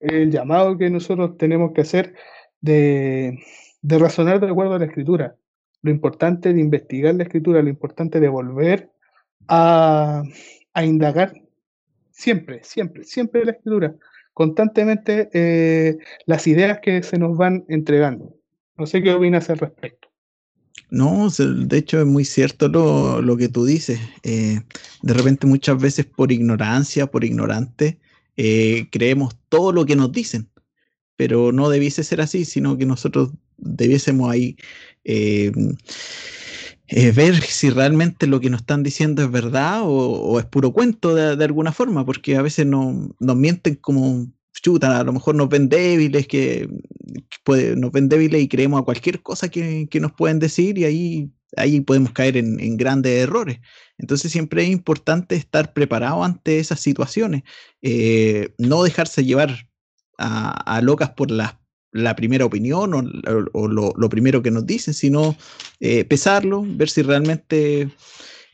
el llamado que nosotros tenemos que hacer de, de razonar de acuerdo a la escritura lo importante de investigar la escritura, lo importante de volver a, indagar siempre, siempre, siempre la escritura, constantemente eh, las ideas que se nos van entregando. No sé qué opinas al respecto. No, de hecho es muy cierto lo, que tú dices. Eh, de repente muchas veces por ignorancia, por ignorante, eh, creemos todo lo que nos dicen, pero no debiese ser así, sino que nosotros debiésemos ahí eh, ver si realmente lo que nos están diciendo es verdad o, es puro cuento de, alguna forma, porque a veces no, nos mienten como chuta, a lo mejor nos ven débiles, que, nos ven débiles y creemos a cualquier cosa que, nos pueden decir y ahí, ahí podemos caer en, grandes errores. Entonces siempre es importante estar preparado ante esas situaciones, eh, no dejarse llevar a, locas por la, primera opinión o, lo, primero que nos dicen, sino eh, pesarlo, ver si realmente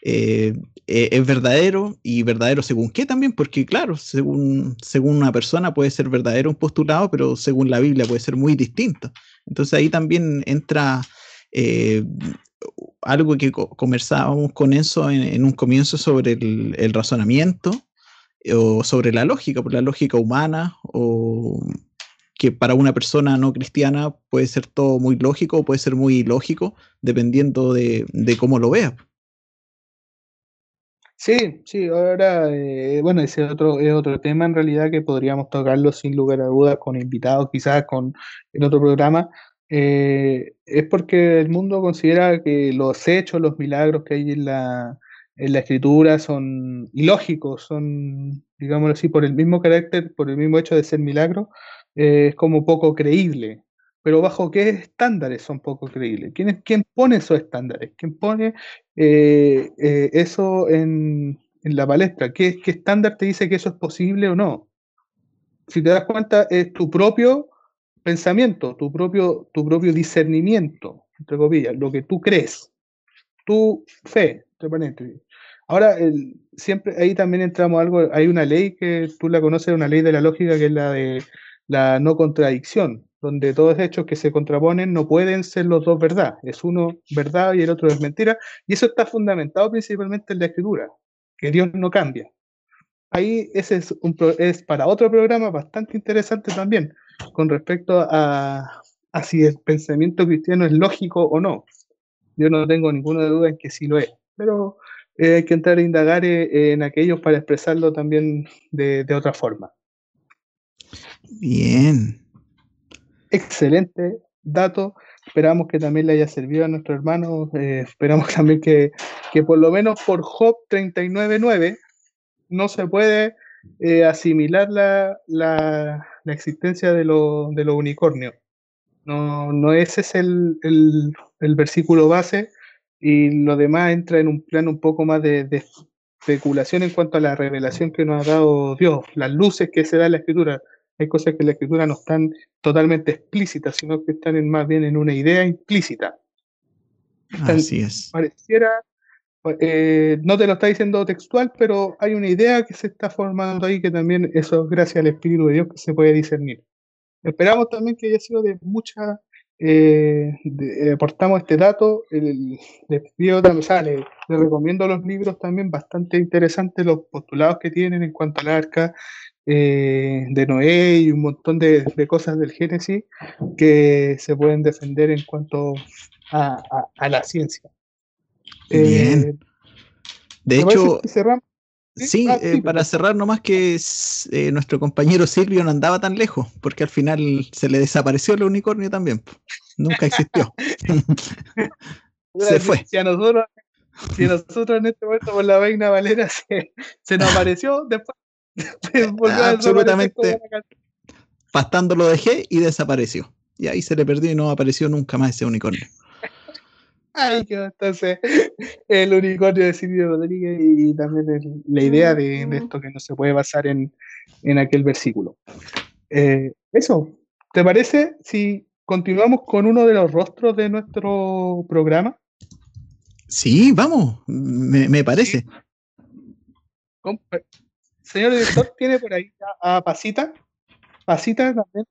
eh, eh, es verdadero y verdadero según qué también, porque claro, según, según una persona puede ser verdadero un postulado, pero según la Biblia puede ser muy distinto. Entonces ahí también entra eh, algo que conversábamos con eso en, un comienzo sobre el, razonamiento o sobre la lógica, por la lógica humana o que para una persona no cristiana puede ser todo muy lógico o puede ser muy ilógico, dependiendo de, de cómo lo vea. Sí, sí, ahora, eh, bueno, ese otro, es otro tema en realidad que podríamos tocarlo sin lugar a dudas con invitados, quizás con en otro programa, eh, es porque el mundo considera que los hechos, los milagros que hay en la, en la escritura son ilógicos, son, digámoslo así, por el mismo carácter, por el mismo hecho de ser milagros, eh, es como poco creíble pero bajo qué estándares son poco creíbles. ¿Quién, quién pone esos estándares? ¿Quién pone eh, eh, eso en, la palestra? ¿Qué, estándar te dice que eso es posible o no? Si te das cuenta, es tu propio pensamiento, tu propio, tu propio discernimiento, entre comillas, lo que tú crees, tu fe, Ahora, siempre ahí también entramos algo, hay una ley que tú la conoces, una ley de la lógica que es la de la no contradicción donde todos hechos que se contraponen no pueden ser los dos verdad. Es uno verdad y el otro es mentira. Y eso está fundamentado principalmente en la escritura, que Dios no cambia. Ahí ese es, un, es para otro programa bastante interesante también, con respecto a, si el pensamiento cristiano es lógico o no. Yo no tengo ninguna duda en que sí lo es, pero eh, hay que entrar a indagar eh, en aquellos para expresarlo también de, de otra forma. Bien, excelente dato. Esperamos que también le haya servido a nuestro hermano. Eh, esperamos también que, por lo menos por Job 39.9 no se puede eh, asimilar la, la, existencia de, los unicornios. No, no ese es el, el, versículo base y lo demás entra en un plano un poco más de, de especulación en cuanto a la revelación que nos ha dado Dios, las luces que se da en la escritura hay cosas que en la escritura no están totalmente explícitas, sino que están más bien en una idea implícita. Así es. Pareciera, eh, no te lo está diciendo textual, pero hay una idea que se está formando ahí que también eso es gracias al Espíritu de Dios que se puede discernir. Esperamos también que haya sido de mucha eh, eh, aportamos este dato, el, les, le, recomiendo los libros también bastante interesantes, los postulados que tienen en cuanto al arca eh, de Noé y un montón de, cosas del Génesis que se pueden defender en cuanto a, la ciencia. Bien. de hecho, Sí, ah, eh, para cerrar nomás que eh, nuestro compañero Silvio no andaba tan lejos, porque al final se le desapareció el unicornio también. Nunca existió. se fue. Si a nosotros, si nosotros en este momento por la vaina Valera se, se nos apareció, después volvió Absolutamente. Pastando lo dejé y desapareció. Y ahí se le perdió y no apareció nunca más ese unicornio. Ay, entonces el unicornio de Silvio Rodríguez y también la idea de, esto que no se puede basar en, aquel versículo. Eh, eso, ¿te parece si continuamos con uno de los rostros de nuestro programa? Sí, vamos, me, parece. Señor director, tiene por ahí a Pasita, Pasita también,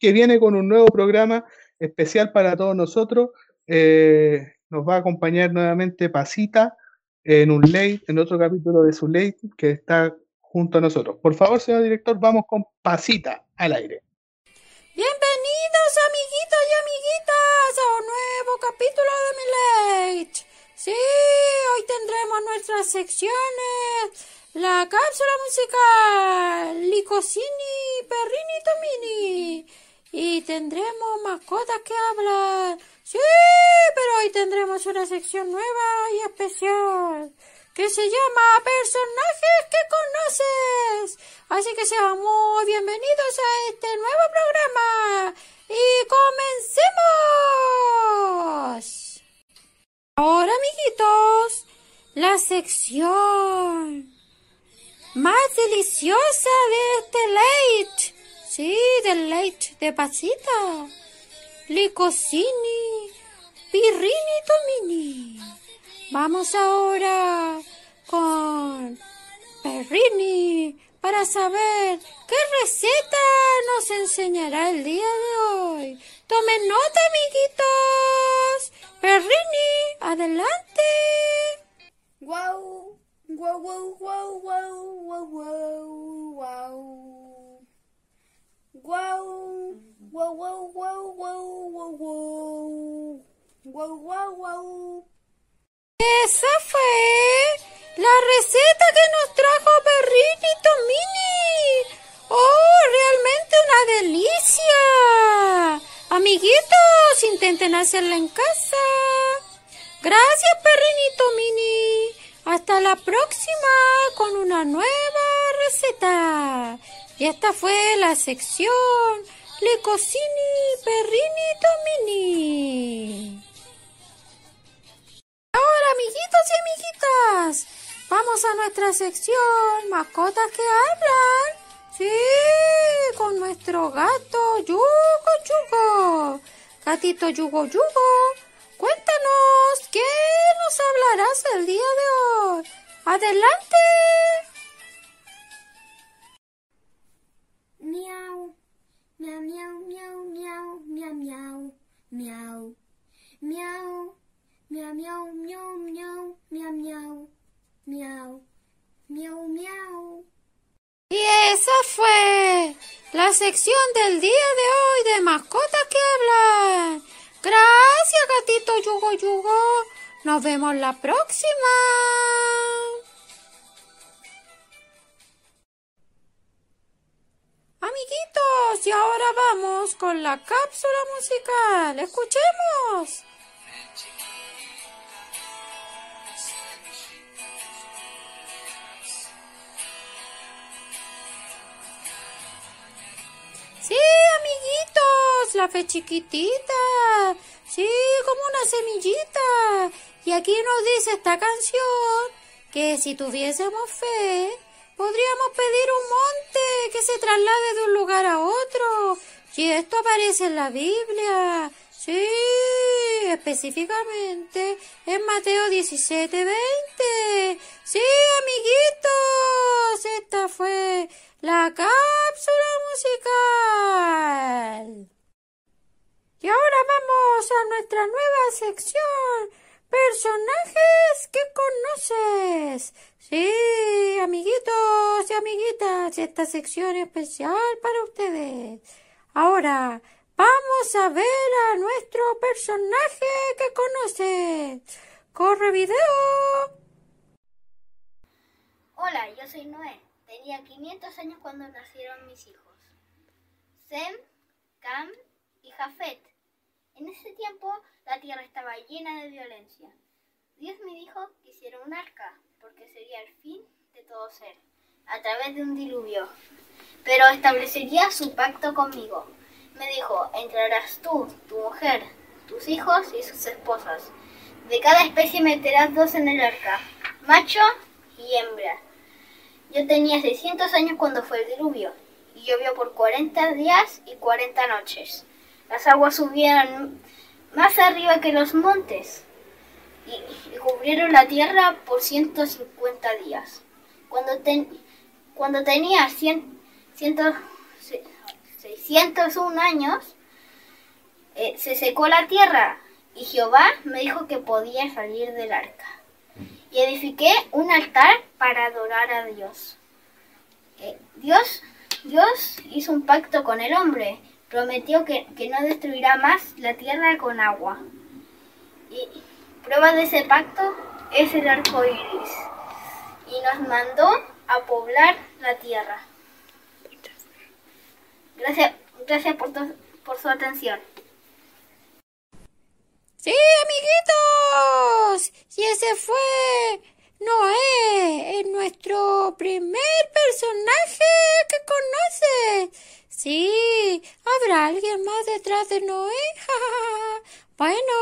que viene con un nuevo programa especial para todos nosotros. Eh, nos va a acompañar nuevamente Pasita en un late, en otro capítulo de su late que está junto a nosotros. Por favor, señor director, vamos con Pasita al aire. Bienvenidos, amiguitos y amiguitas a un nuevo capítulo de mi late. Sí, hoy tendremos nuestras secciones. La cápsula musical, Licocini, Perrini, Tomini. Y tendremos mascotas que hablan. Sí, pero hoy tendremos una sección nueva y especial que se llama Personajes que conoces. Así que sean muy bienvenidos a este nuevo programa. Y comencemos. Ahora, amiguitos, la sección más deliciosa de este late. Sí, del late de pasita. Licocini, Pirrini Tomini. Vamos ahora con Perrini para saber qué receta nos enseñará el día de hoy. Tomen nota, amiguitos. Perrini, adelante. Guau, guau, guau, guau, guau, guau, guau. Guau, guau, guau, guau, guau, guau, guau. Guau, guau, guau. Esa fue la receta que nos trajo Perrini Tomini. ¡Oh, realmente una delicia! Amiguitos, intenten hacerla en casa. Gracias, Perrini Tomini. Hasta la próxima con una nueva receta. Y esta fue la sección Le Cocini Perrini Tomini. Ahora, amiguitos y amiguitas, vamos a nuestra sección Mascotas que hablan. Sí, con nuestro gato Yugo Yugo. Gatito Yugo Yugo, cuéntanos, ¿qué nos hablarás el día de hoy? Adelante. Miau, miau, miau, miau, miau, miau, miau, miau, miau. Miau, miau, miau, miau, miau, miau, miau, miau, miau. Y esa fue la sección del día de hoy de mascotas que hablan. Gracias, gatito Yugo Yugo. Nos vemos la próxima. Amiguitos, y ahora vamos con la cápsula musical. Escuchemos. Amiguitos, la fe chiquitita. Sí, como una semillita. Y aquí nos dice esta canción que si tuviésemos fe, podríamos pedir un monte que se traslade de un lugar a otro. Y esto aparece en la Biblia. Sí, específicamente en Mateo 17, 20. Sí, amiguitos, esta fue la cápsula musical. Y ahora vamos a nuestra nueva sección. Personajes que conoces. Sí, amiguitos y amiguitas, esta sección especial para ustedes. Ahora, vamos a ver a nuestro personaje que conoces. Corre video. Hola, yo soy Noé. Tenía 500 años cuando nacieron mis hijos. Sem, Cam y Jafet. En ese tiempo la tierra estaba llena de violencia. Dios me dijo que hiciera un arca, porque sería el fin de todo ser, a través de un diluvio. Pero establecería su pacto conmigo. Me dijo, entrarás tú, tu mujer, tus hijos y sus esposas. De cada especie meterás dos en el arca, macho y hembra. Yo tenía 600 años cuando fue el diluvio, y llovió por 40 días y 40 noches. Las aguas subieron más arriba que los montes y, y cubrieron la tierra por 150 días. Cuando, ten- cuando tenía 100, 100 601 años, eh, se secó la tierra y Jehová me dijo que podía salir del arca. Y edifiqué un altar para adorar a Dios. Eh, Dios, Dios hizo un pacto con el hombre, prometió que, que no destruirá más la tierra con agua. Y prueba de ese pacto es el arco iris. Y nos mandó a poblar la tierra. Gracias, gracias por, por su atención. Sí, amiguitos. Y ese fue Noé, es nuestro primer personaje que conoce. Sí, ¿habrá alguien más detrás de Noé? bueno,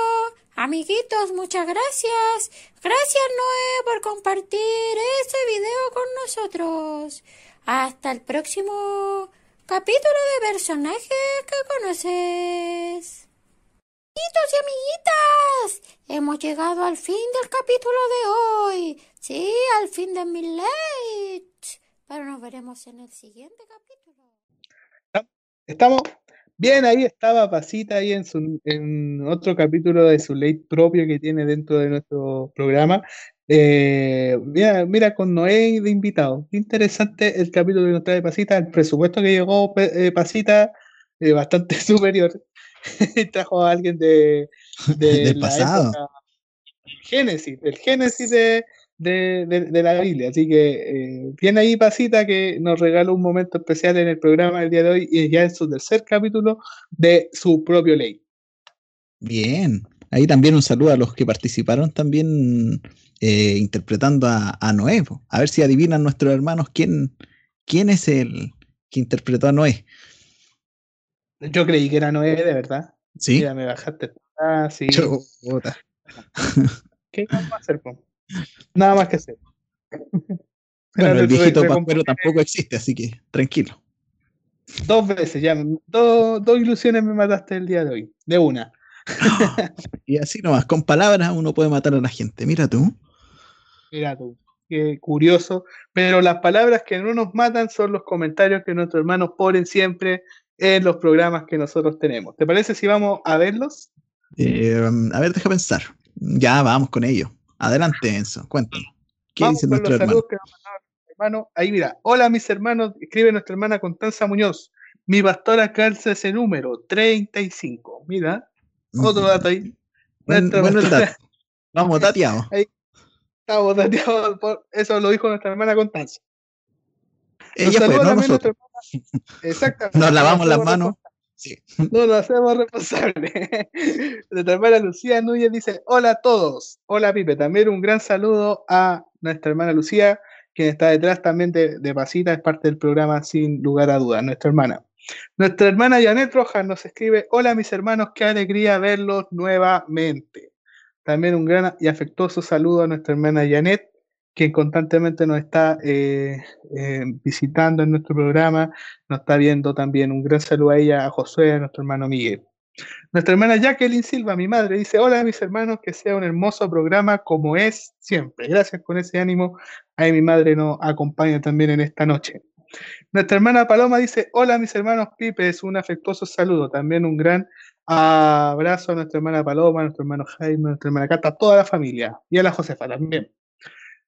amiguitos, muchas gracias. Gracias, Noé, por compartir este video con nosotros. Hasta el próximo capítulo de personajes que conoces. Amiguitos y amiguitas, hemos llegado al fin del capítulo de hoy. Sí, al fin de mi late. Pero nos veremos en el siguiente capítulo. Estamos bien, ahí estaba Pasita ahí en, su, en otro capítulo de su ley propio que tiene dentro de nuestro programa. Eh, mira, mira, con Noé de invitado. Interesante el capítulo que nos trae Pasita. El presupuesto que llegó eh, Pasita, eh, bastante superior. Trajo a alguien de, de Del pasado. época Génesis, del Génesis de, de, de- de la Biblia. Así que eh, viene ahí Pasita que nos regaló un momento especial en el programa del día de hoy y ya en su tercer capítulo de su propio ley. Bien. Ahí también un saludo a los que participaron también eh, interpretando a, a Noé. A ver si adivinan nuestros hermanos quién, quién es el que interpretó a Noé. Yo creí que era Noé, de verdad. ¿Sí? Mira, me bajaste. Ah, sí. Chuta. ¿Qué vamos a hacer, po? Nada más que hacer. Bueno, el viejito recomponer tampoco existe, así que tranquilo. Dos veces, ya. Dos, dos ilusiones me mataste el día de hoy. De una. Y así nomás, con palabras uno puede matar a la gente. Mira tú. Mira tú, qué curioso. Pero las palabras que no nos matan son los comentarios que nuestros hermanos ponen siempre en los programas que nosotros tenemos. ¿Te parece si vamos a verlos? Eh, a ver, deja pensar. Ya vamos con ello. Adelante, Enzo, cuéntanos. ¿Qué vamos dice nuestro hermano? que nos hermanos. Ahí mira, hola mis hermanos, escribe nuestra hermana Constanza Muñoz. Mi pastora calza ese número, 35. Mira, otro dato ahí. Buen- Nuestra bueno el pastora-. Vamos, tateados. Estamos dateados por- eso lo dijo nuestra hermana Constanza. Nos Ella fue, saluda no nosotros. nuestra hermana- Exactamente. Nos lavamos las manos. Sí. No nos hacemos responsables. Nuestra hermana Lucía Núñez dice: Hola a todos. Hola Pipe. También un gran saludo a nuestra hermana Lucía, quien está detrás también de, de Pasita, es parte del programa sin lugar a dudas, nuestra hermana. Nuestra hermana Janet Rojas nos escribe: Hola mis hermanos, qué alegría verlos nuevamente. También un gran y afectuoso saludo a nuestra hermana Janet, quien constantemente nos está eh, eh, visitando en nuestro programa, nos está viendo también. Un gran saludo a ella, a Josué, a nuestro hermano Miguel. Nuestra hermana Jacqueline Silva, mi madre, dice, hola mis hermanos, que sea un hermoso programa como es siempre. Gracias con ese ánimo. Ahí mi madre nos acompaña también en esta noche. Nuestra hermana Paloma dice, hola mis hermanos Pipes, un afectuoso saludo. También un gran abrazo a nuestra hermana Paloma, a nuestro hermano Jaime, a nuestra hermana Cata, a toda la familia. Y a la Josefa también.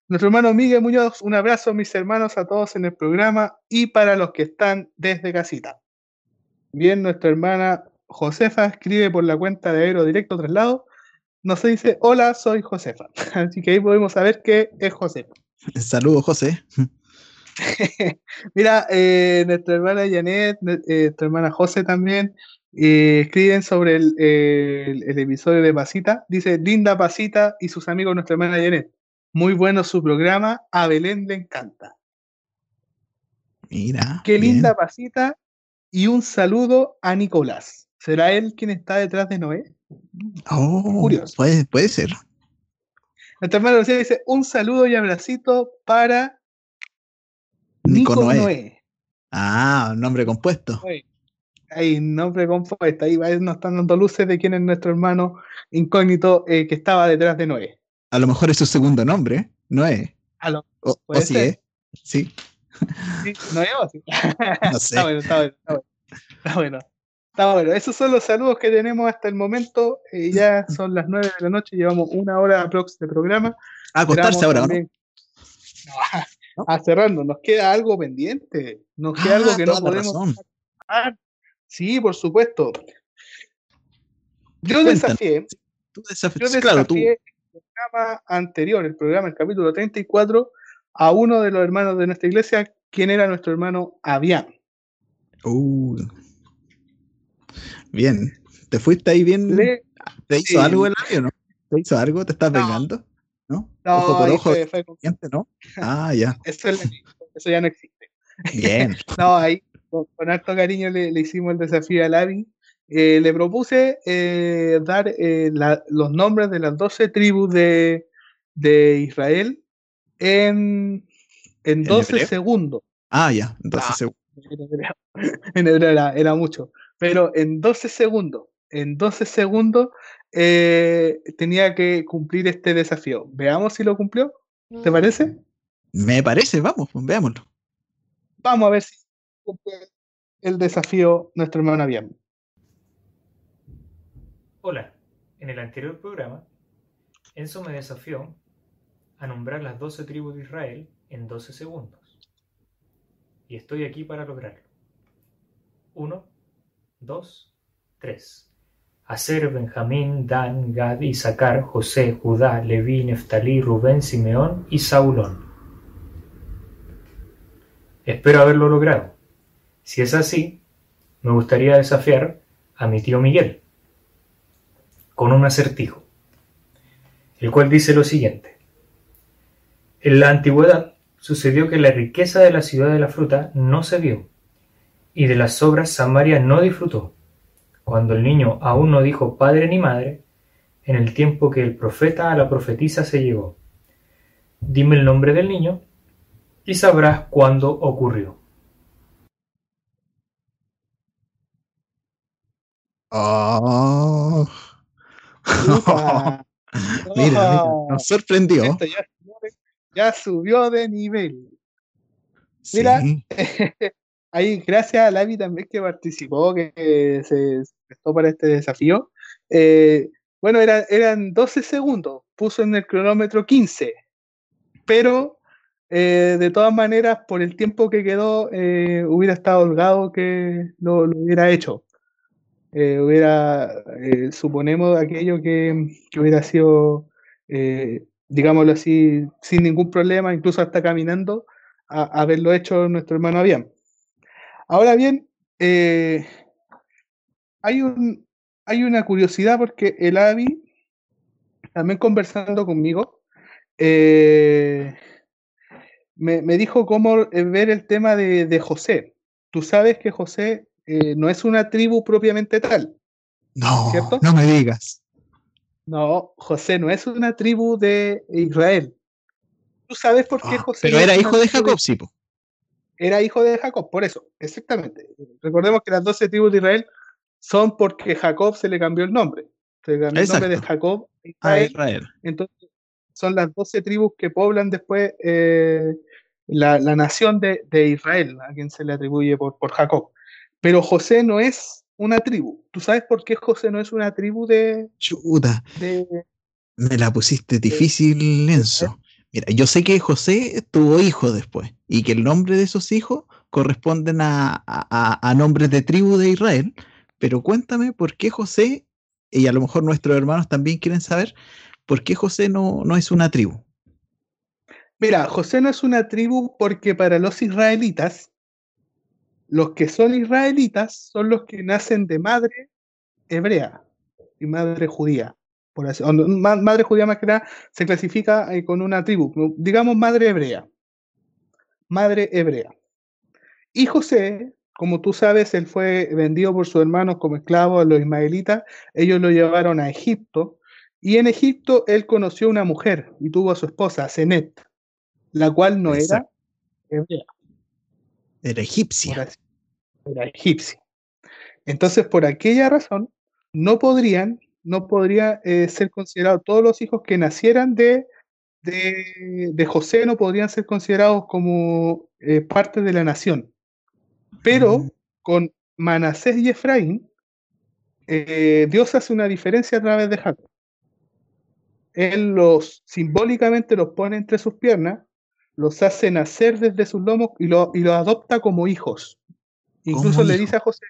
Nuestro hermano Miguel Muñoz, un abrazo, mis hermanos, a todos en el programa y para los que están desde casita. Bien, nuestra hermana Josefa escribe por la cuenta de Aero Directo Traslado. Nos dice, hola, soy Josefa. Así que ahí podemos saber que es Josefa. Saludos, José. Mira, eh, nuestra hermana Janet, ne- eh, nuestra hermana José también, eh, escriben sobre el, el- el episodio de Pasita. Dice, linda Pasita y sus amigos, nuestra hermana Janet. Muy bueno su programa, a Belén le encanta. Mira. Qué bien. linda Pasita y un saludo a Nicolás. ¿Será él quien está detrás de Noé? Oh, Curioso. Puede, puede ser. Nuestra hermana Lucía dice, un saludo y abracito para Nico Nico Noé. Noé. Ah, nombre compuesto. Ahí, nombre compuesto, ahí nos están dando luces de quién es nuestro hermano incógnito eh, que estaba detrás de Noé. A lo mejor es su segundo nombre. Noé. A lo- O, sí. ¿eh? Sí, ¿sí? ¿Noé o sí? no sé. Está bueno, está bueno, está bueno. Está bueno. Está bueno. Esos son los saludos que tenemos hasta el momento. eh, ya son las 9 de la noche, llevamos una hora aprox de programa. A acostarse Esperamos ahora, ¿o ¿no? también- No, a cerrando, nos queda algo pendiente. Nos queda algo Ah, que no podemos. Ah, Sí, por supuesto. Yo Cuéntanos. desafié, Tú desaf- yo claro, tú. Programa anterior, el programa, el capítulo 34, a uno de los hermanos de nuestra iglesia, quien era nuestro hermano Avián. Uh. Bien. ¿Te fuiste ahí bien? Le- ¿Te hizo sí. algo el labio, no? ¿Te hizo algo? ¿Te estás No. vengando? ¿No? no, ojo por ojo, fue- fue ¿no? Ah, ya. eso, es- eso ya no existe. Bien. No, ahí con, con harto cariño le, le hicimos el desafío a Lavi. Eh, le propuse eh, dar eh, la- los nombres de las 12 tribus de, de Israel en, en 12 hebreo? segundos. Ah, ya. Entonces, Ah. seguro. En hebreo, en hebreo era, era mucho, pero en 12 segundos, en 12 segundos eh, tenía que cumplir este desafío. Veamos si lo cumplió, ¿te parece? me parece, vamos, veámoslo. Vamos a ver si cumple el desafío nuestro hermano Avian. Hola, en el anterior programa, Enzo me desafió a nombrar las 12 tribus de Israel en 12 segundos. Y estoy aquí para lograrlo. 1, 2, 3. Aser, Benjamín, Dan, Gad, Isaacar, José, Judá, Leví, Neftalí, Rubén, Simeón y Saulón. Espero haberlo logrado. Si es así, me gustaría desafiar a mi tío Miguel con un acertijo, el cual dice lo siguiente. En la antigüedad sucedió que la riqueza de la ciudad de la fruta no se vio, y de las obras Samaria no disfrutó, cuando el niño aún no dijo padre ni madre, en el tiempo que el profeta a la profetisa se llegó. Dime el nombre del niño y sabrás cuándo ocurrió. Oh. Puta. mira, mira, nos sorprendió. Esto ya, subió de- ya subió de nivel. Mira, Sí. Ahí, gracias a Lavi también que participó, que se se prestó para este desafío. Eh, bueno, era- eran 12 segundos, puso en el cronómetro 15, pero eh, de todas maneras, por el tiempo que quedó, eh, hubiera estado holgado que lo, lo hubiera hecho. Eh, hubiera, eh, suponemos, aquello que, hubiera sido, eh, digámoslo así, sin ningún problema, incluso hasta caminando, a, haberlo hecho nuestro hermano Avian. Ahora bien, hay, un, hay una curiosidad porque el Avi, también conversando conmigo, me, me dijo cómo ver el tema de, de José. Tú sabes que José eh, no es una tribu propiamente tal. No, ¿Cierto? no me digas. No, José no es una tribu de Israel. ¿Tú sabes por qué Ah, José pero no era hijo de Jacob, sí. era hijo de Jacob, por eso, exactamente. Recordemos que las 12 tribus de Israel son porque Jacob se le cambió el nombre. Se le cambió el nombre de. Jacob a A Israel, entonces son las 12 tribus que poblan después eh, la, la nación de, de Israel, a quien se le atribuye por, por Jacob. Pero José no es una tribu. ¿Tú sabes por qué José no es una tribu de... Chuta, de- me la pusiste difícil, Lenzo. Mira, yo sé que José tuvo hijos después y que el nombre de esos hijos corresponden a, a- a- a nombres de tribu de Israel, pero cuéntame por qué José, y a lo mejor nuestros hermanos también quieren saber, por qué José no, no es una tribu. Mira, José no es una tribu porque para los israelitas, los que son israelitas son los que nacen de madre hebrea y madre judía. Por así, madre judía más que nada se clasifica eh, con una tribu, digamos madre hebrea. Madre hebrea. Y José, como tú sabes, él fue vendido por sus hermanos como esclavo a los ismaelitas. Ellos lo llevaron a Egipto. Y en Egipto él conoció una mujer y tuvo a su esposa, Zenet, la cual no era hebrea, Era egipcia. era egipcia. Entonces, por aquella razón, no podrían, no podría eh, ser considerados todos los hijos que nacieran de, de, de José, no podrían ser considerados como eh, parte de la nación. Pero Mm. con Manasés y Efraín, eh, Dios hace una diferencia a través de Jacob. Él los simbólicamente los pone entre sus piernas, los hace nacer desde sus lomos y, lo- y los adopta como hijos. Incluso le hijo. dice a José,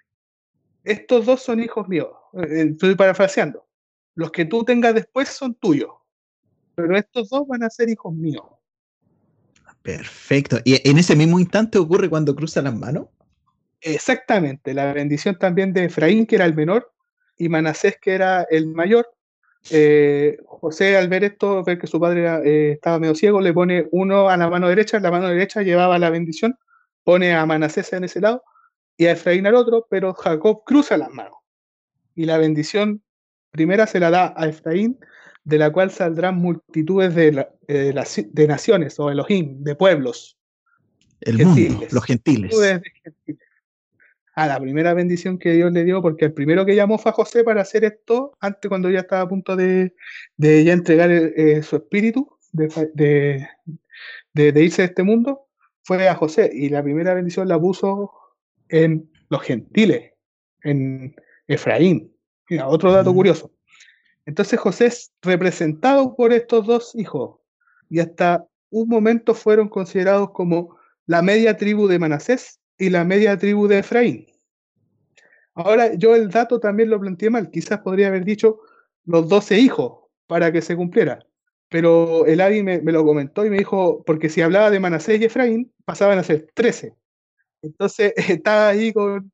estos dos son hijos míos. Eh, Estoy parafraseando. Los que tú tengas después son tuyos. Pero estos dos van a ser hijos míos. Perfecto. ¿Y en ese mismo instante ocurre cuando cruza las manos? Exactamente. La bendición también de Efraín, que era el menor, y Manasés, que era el mayor. Eh, José, al ver esto, ver que su padre era, eh, estaba medio ciego, le pone uno a la mano derecha. La mano derecha llevaba la bendición, pone a Manasés en ese lado y a Efraín al otro, pero Jacob cruza las manos. Y la bendición primera se la da a Efraín, de la cual saldrán multitudes de, la- eh, las- de naciones o Elohim, de pueblos. El Gentiles. mundo, los de gentiles. A la primera bendición que Dios le dio, porque el primero que llamó fue a José para hacer esto, antes cuando ya estaba a punto de, de ya entregar eh, su espíritu, de, de, de- de irse de este mundo, fue a José. Y la primera bendición la puso en los gentiles, en Efraín. Mira, otro dato curioso. Entonces José es representado por estos dos hijos y hasta un momento fueron considerados como la media tribu de Manasés y la media tribu de Efraín. Ahora yo el dato también lo planteé mal, quizás podría haber dicho los 12 hijos para que se cumpliera, pero el Adi me, lo comentó y me dijo, porque si hablaba de Manasés y Efraín, pasaban a ser 13. Entonces estaba ahí con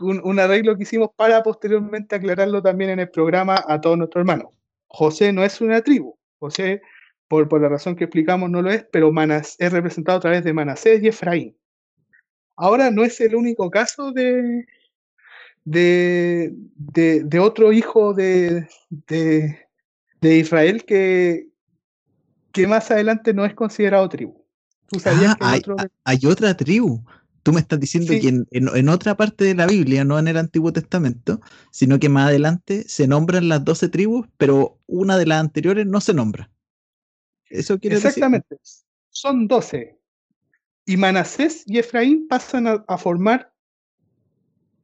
un arreglo que hicimos para posteriormente aclararlo también en el programa a todos nuestros hermanos. José no es una tribu, José, por, por la razón que explicamos, no lo es, pero Manas, es representado a través de Manasés y Efraín. Ahora no es el único caso de, de, de, de otro hijo de, de, de Israel que, que más adelante no es considerado tribu. ¿Tú sabías Ah, que hay otro- otra tribu. Tú me estás diciendo Sí. que en, en- en otra parte de la Biblia, no en el Antiguo Testamento, sino que más adelante se nombran las doce tribus, pero una de las anteriores no se nombra. ¿Eso quiere decir? Exactamente. Son 12. Y Manasés y Efraín pasan a, a formar,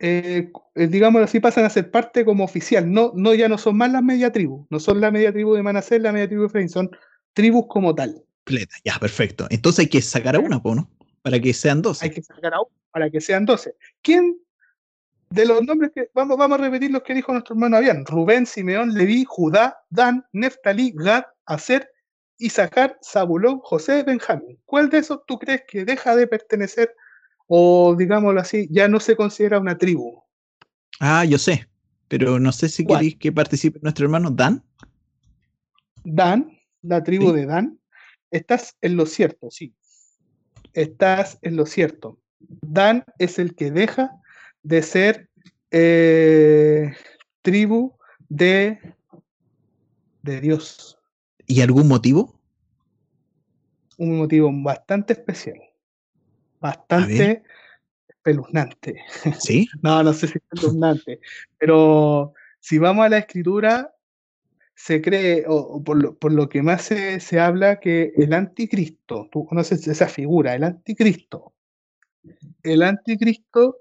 eh, eh, digámoslo así, pasan a ser parte como oficial. No, no, ya no son más las media tribus. No son la media tribu de Manasés, la media tribu de Efraín. Son tribus como tal. Ya, perfecto. Entonces hay que sacar a una, ¿no? Para que sean doce. Hay que sacar a uno para que sean 12. ¿Quién de los nombres que vamos, vamos a repetir los que dijo nuestro hermano Abián? Rubén, Simeón, Leví, Judá, Dan, Neftalí, Gad, Aser, Isaacar, Zabulón, José, Benjamín. ¿Cuál de esos tú crees que deja de pertenecer o, digámoslo así, ya no se considera una tribu? Ah, yo sé. Pero no sé si queréis que participe nuestro hermano Dan. Dan, la tribu Sí. de Dan, estás en lo cierto, sí. Estás en lo cierto. Dan es el que deja de ser eh, tribu de, de Dios. ¿Y algún motivo? Un motivo bastante especial. Bastante espeluznante. Sí. No, no sé si es espeluznante. Pero si vamos a la escritura, se cree, o, o por, lo, por lo que más se, se habla, que el anticristo, tú conoces esa figura, el anticristo. El anticristo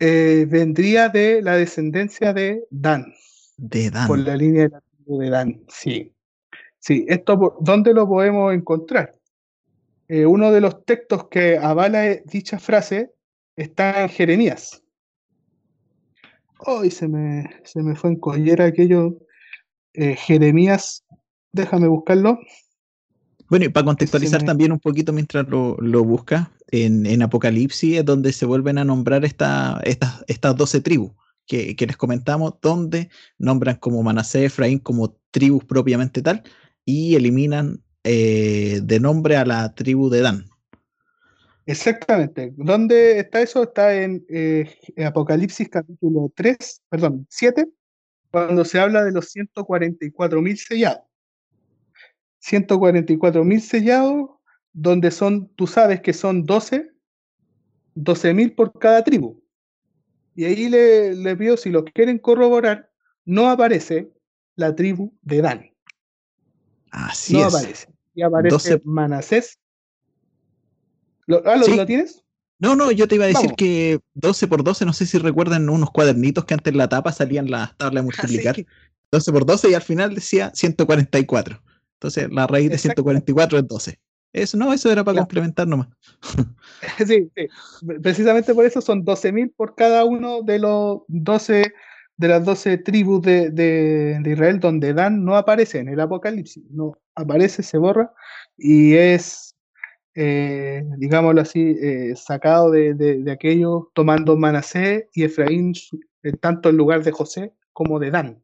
eh, vendría de la descendencia de Dan, De Dan. por la línea de Dan, sí. Sí, esto, ¿dónde lo podemos encontrar? Eh, uno de los textos que avala eh, dicha frase está en Jeremías. Hoy se me, se me fue en collera aquello. eh, Jeremías, déjame buscarlo. Bueno, y para contextualizar me- también un poquito mientras lo, lo busca, en, en Apocalipsis es donde se vuelven a nombrar esta, estas, estas 12 tribus que, que les comentamos, donde nombran como Manasés, Efraín como tribus propiamente tal, y eliminan eh, de nombre a la tribu de Dan. Exactamente. ¿Dónde está eso? Está en eh, Apocalipsis capítulo 3, perdón, 7, cuando se habla de los 144.000 sellados. 144.000 sellados, donde son, tú sabes que son 12, 12.000 por cada tribu. Y ahí le, le pido, si lo quieren corroborar, no aparece la tribu de Dan. Así no es. aparece. Y aparece 12. Manasés. ¿Lo, ah, ¿lo- Sí. ¿lo tienes? No, no, yo te iba a decir Vamos. que 12 por 12, no sé si recuerdan unos cuadernitos que antes en la tapa salían las tablas de multiplicar. Sí. 12 por 12 y al final decía 144. Entonces la raíz de Exacto. 144 es 12. Eso, no, eso era para Ya. complementar nomás. Sí, sí. Precisamente por eso son 12.000 por cada uno de los 12 de las 12 tribus de, de- de Israel donde Dan no aparece en el Apocalipsis, no aparece, se borra y es, eh, digámoslo así, eh, sacado de, de- de aquello, tomando Manasés y Efraín, eh, tanto en lugar de José como de Dan.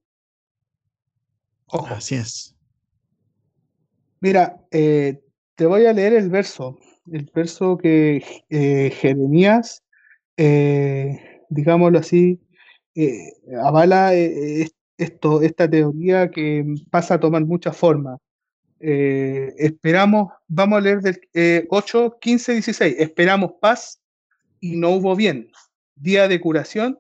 Ojo. Así es. Mira, te voy a leer el verso, el verso que Jeremías, digámoslo así, eh, avala eh, es- esto, esta teoría que pasa a tomar mucha forma. Eh, esperamos, vamos a leer del eh, 8, 15, 16. Esperamos paz y no hubo bien, día de curación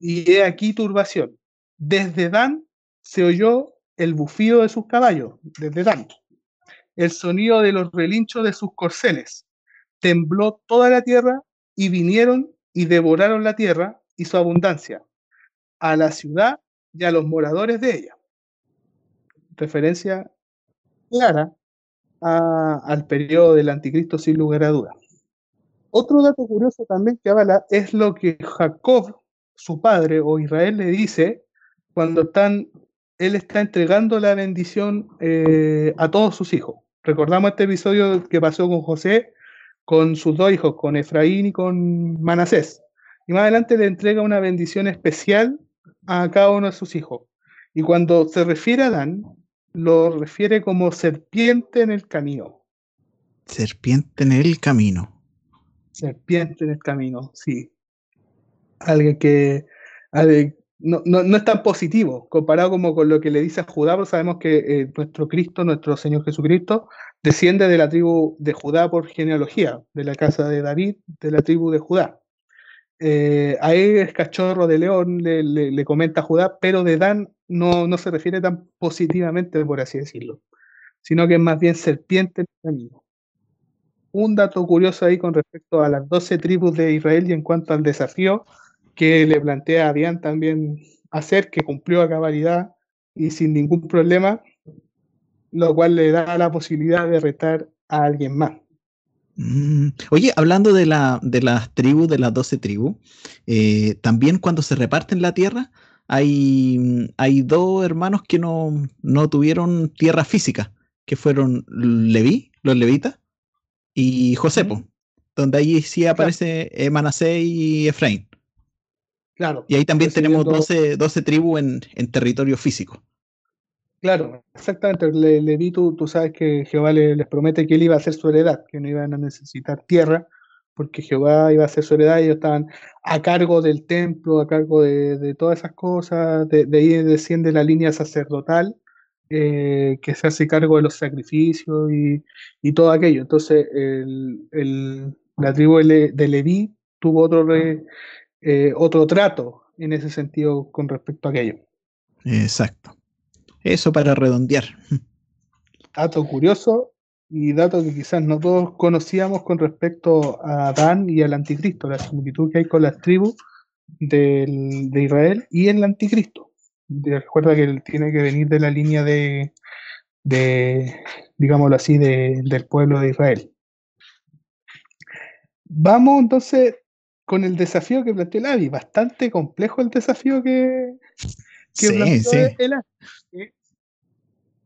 y he aquí turbación. Desde Dan se oyó el bufido de sus caballos, desde Dan el sonido de los relinchos de sus corceles. Tembló toda la tierra y vinieron y devoraron la tierra y su abundancia, a la ciudad y a los moradores de ella. Referencia clara al periodo del anticristo sin lugar a dudas. Otro dato curioso también que avala es lo que Jacob, su padre o Israel, le dice cuando están, él está entregando la bendición eh, a todos sus hijos. Recordamos este episodio que pasó con José, con sus dos hijos, con Efraín y con Manasés. Y más adelante le entrega una bendición especial a cada uno de sus hijos. Y cuando se refiere a Dan, lo refiere como serpiente en el camino. Serpiente en el camino. Serpiente en el camino, sí. Alguien que alguien- no, no- no es tan positivo comparado como con lo que le dice a Judá, pero sabemos que eh, nuestro Cristo, nuestro Señor Jesucristo, desciende de la tribu de Judá por genealogía, de la casa de David, de la tribu de Judá. Eh, a él cachorro de león, le, le- comenta Judá, pero de Dan no, no se refiere tan positivamente, por así decirlo, sino que es más bien serpiente camino un dato curioso ahí con respecto a las 12 tribus de Israel y en cuanto al desafío que le plantea a Dian también hacer, que cumplió a cabalidad y sin ningún problema, lo cual le da la posibilidad de retar a alguien más. Mm. Oye, hablando de, la, de las tribus, de las 12 tribus, eh, también cuando se reparten la tierra, hay, hay dos hermanos que no, no tuvieron tierra física, que fueron Leví, los levitas, y Josepo, donde ahí sí aparece Manasés y Efraín. Claro, Y ahí también tenemos recibiendo- 12, 12 tribus en, en territorio físico. Claro, exactamente. Le, Leví, tú, tú sabes que Jehová le- les promete que él iba a ser su heredad, que no iban a necesitar tierra, porque Jehová iba a ser su heredad ellos estaban a cargo del templo, a cargo de, todas esas cosas. De, ahí desciende la línea sacerdotal, eh, que se hace cargo de los sacrificios y, todo aquello. Entonces, la tribu de, de Leví tuvo otro, eh, otro trato en ese sentido con respecto a aquello. Exacto. Eso para redondear. dato curioso y dato que quizás no todos conocíamos con respecto a Adán y al anticristo, la similitud que hay con las tribus de Israel y el anticristo. Recuerda que él tiene que venir de la línea de, de digámoslo así, de- del pueblo de Israel. Vamos entonces con el desafío que planteó el Avi. Bastante complejo el desafío que, que Sí, sí. ¿sí?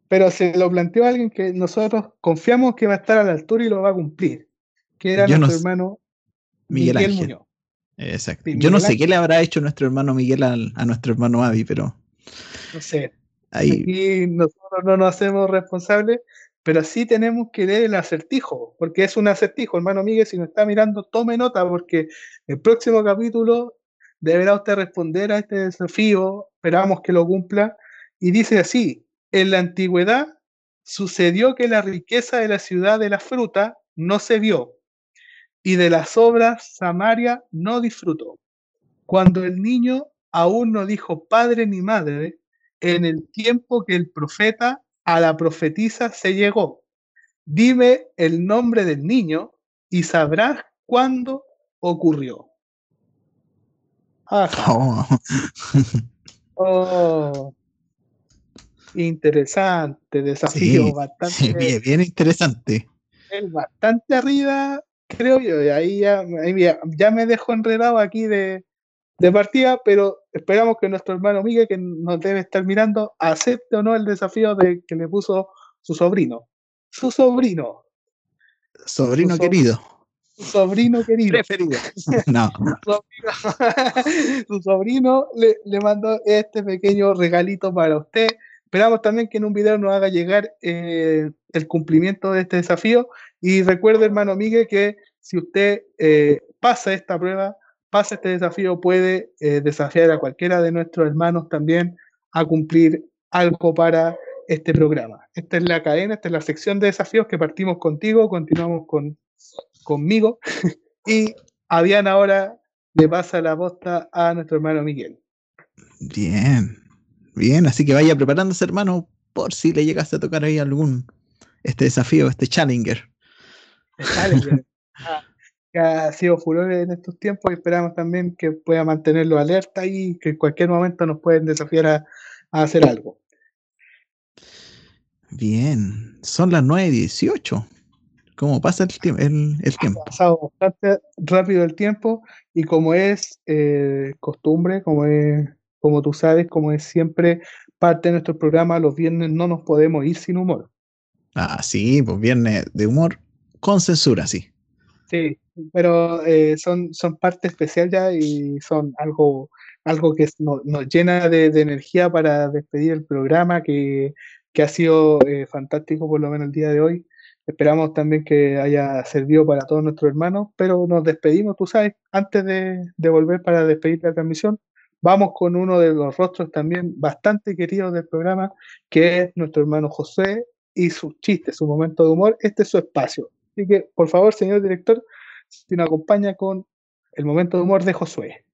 Pero se lo planteó a alguien que nosotros confiamos que va a estar a la altura y lo va a cumplir, que era Yo nuestro hermano Miguel Miguel, Ángel. Muñoz. Exacto. Sí, Yo no sé Ángel. qué le habrá hecho nuestro hermano Miguel al- a nuestro hermano Avi, pero No sé, ahí aquí nosotros no nos hacemos responsables, pero sí tenemos que leer el acertijo, porque es un acertijo, hermano Miguel, si nos está mirando, tome nota, porque el próximo capítulo deberá usted responder a este desafío, esperamos que lo cumpla, y dice así, en la antigüedad sucedió que la riqueza de la ciudad de la fruta no se vio, y de las obras Samaria no disfrutó. Cuando el niño aún no dijo padre ni madre, en el tiempo que el profeta a la profetisa se llegó. Dime el nombre del niño y sabrás cuándo ocurrió. Ajá. Oh, Oh. Interesante, desafío sí, bastante sí, bien, bien interesante. bastante arriba, creo yo. Y ahí ya, ya, ya me dejo enredado aquí de, de partida, pero esperamos que nuestro hermano Miguel, que nos debe estar mirando, acepte o no el desafío de que le puso su sobrino. Su sobrino. Sobrino Su querido. Su sobrino querido. Preferido. No. Su sobrino, su sobrino le, le mandó este pequeño regalito para usted. Esperamos también que en un video nos haga llegar eh, el cumplimiento de este desafío. Y recuerde, hermano Miguel, que si usted eh, pasa esta prueba, pasa este desafío, puede eh, desafiar a cualquiera de nuestros hermanos también a cumplir algo para este programa. Esta es la cadena, esta es la sección de desafíos que partimos contigo, continuamos con, conmigo y a Diana ahora le pasa la posta a nuestro hermano Miguel. Bien. Bien, así que vaya preparándose, hermano, por si le llegaste a tocar ahí algún este desafío, este challenger. Challenger, ah, que ha sido furor en estos tiempos y esperamos también que pueda mantenerlo alerta y que en cualquier momento nos pueden desafiar a, a hacer algo. Bien. Son las 9 y 18. ¿Cómo pasa el, tiemp- el, el Ha tiempo? pasado bastante rápido el tiempo y como es eh, costumbre, como es, como tú sabes, como es siempre parte de nuestro programa, los viernes no nos podemos ir sin humor. Ah, sí, pues viernes de humor con censura, sí. Sí, pero eh, son, son parte especial ya y son algo, algo que no- nos llena de, de energía para despedir el programa, que, que ha sido eh, fantástico por lo menos el día de hoy. Esperamos también que haya servido para todos nuestros hermanos, pero nos despedimos, tú sabes, antes de, volver para despedir la transmisión, vamos con uno de los rostros también bastante queridos del programa, que es nuestro hermano José y sus chistes, su momento de humor. Este es su espacio. Así que, por favor, señor director, si nos acompaña con el momento de humor de Josué.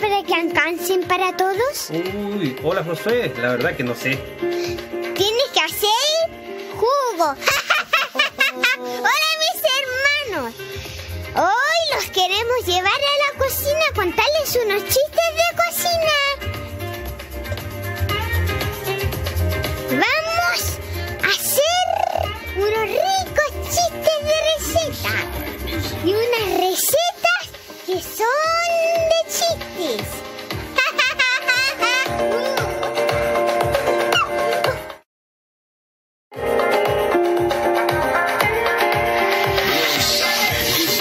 Para que alcancen para todos? Uy, hola Josué, la verdad que no sé. Tienes que hacer jugo. Hola mis hermanos. Hoy los queremos llevar a la cocina a contarles unos chistes de cocina. Vamos a hacer unos ricos chistes de receta. Y unas recetas que son de chistes.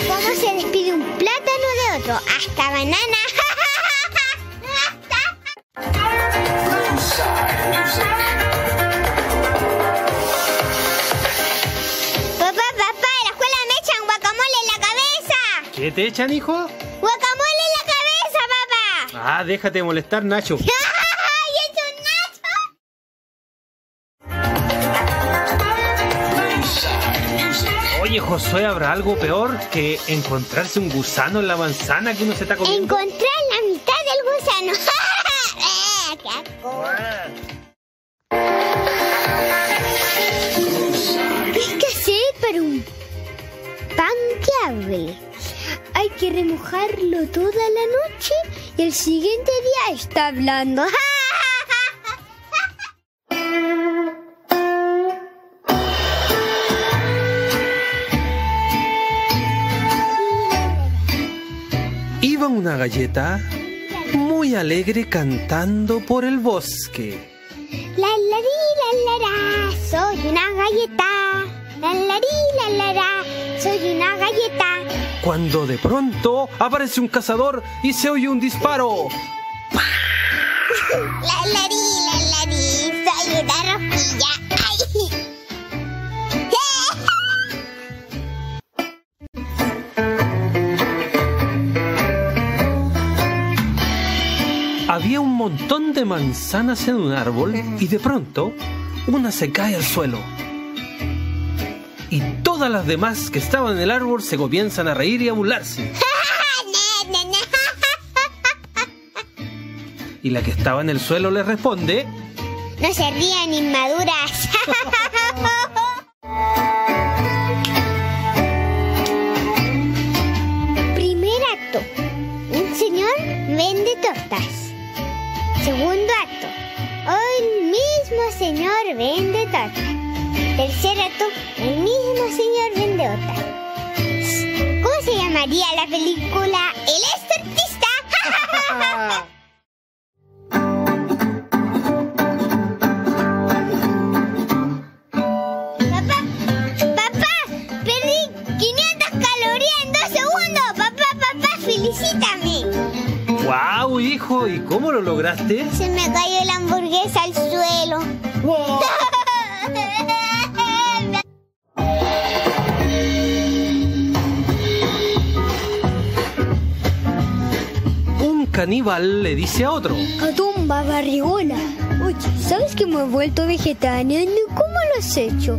¿Cómo se despide un plátano de otro? Hasta banana. Papá, papá, en la escuela me echan guacamole en la cabeza. ¿Qué te echan, hijo? Ah, déjate de molestar, Nacho. Oye, Josué, ¿habrá algo peor que encontrarse un gusano en la manzana que uno se está comiendo? Encontrar la mitad del gusano. ¡Eh, qué asco! ¿Ves qué hacer para un pan que hable? Hay que remojarlo toda la noche y el siguiente día está hablando. Iba una galleta muy alegre cantando por el bosque. La la la soy una galleta. La la di, la la la, soy una galleta. Cuando de pronto aparece un cazador y se oye un disparo. La la soy una rosquilla. Había un montón de manzanas en un árbol y de pronto una se cae al suelo. Y todas las demás que estaban en el árbol se comienzan a reír y a burlarse. Y la que estaba en el suelo le responde, No se rían inmaduras. Primer acto. Un señor vende tortas. Segundo acto. Un mismo señor vende tortas. Tercer acto. El mismo señor vende otra. ¿Cómo se llamaría la película? El exorcista. Papá, papá, perdí 500 calorías en dos segundos. Papá, papá, felicítame. ¡Wow, hijo! ¿Y cómo lo lograste? Se me cayó la hamburguesa al suelo. Un caníbal le dice a otro, Catumba barrigona. Oye, ¿sabes que me he vuelto vegetariano? ¿Cómo lo has hecho?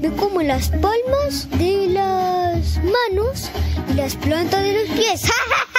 Me como las palmas de las manos y las plantas de los pies. Chao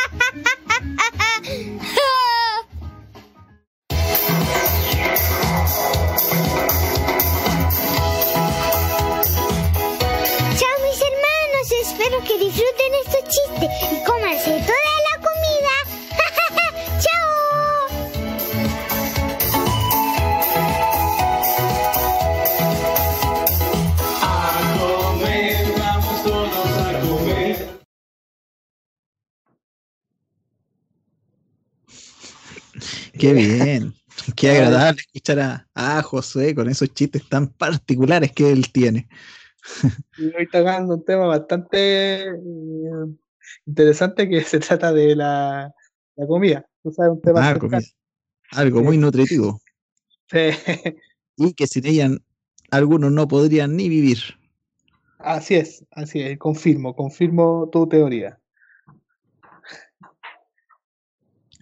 Qué agradable escuchar a, a Josué con esos chistes tan particulares que él tiene. Y hoy tocando un tema bastante eh, interesante que se trata de la, la comida. Tú sabes, un tema Ah, comida. Algo muy nutritivo. Sí. Y que sin ella algunos no podrían ni vivir. Así es, así es, confirmo, confirmo tu teoría.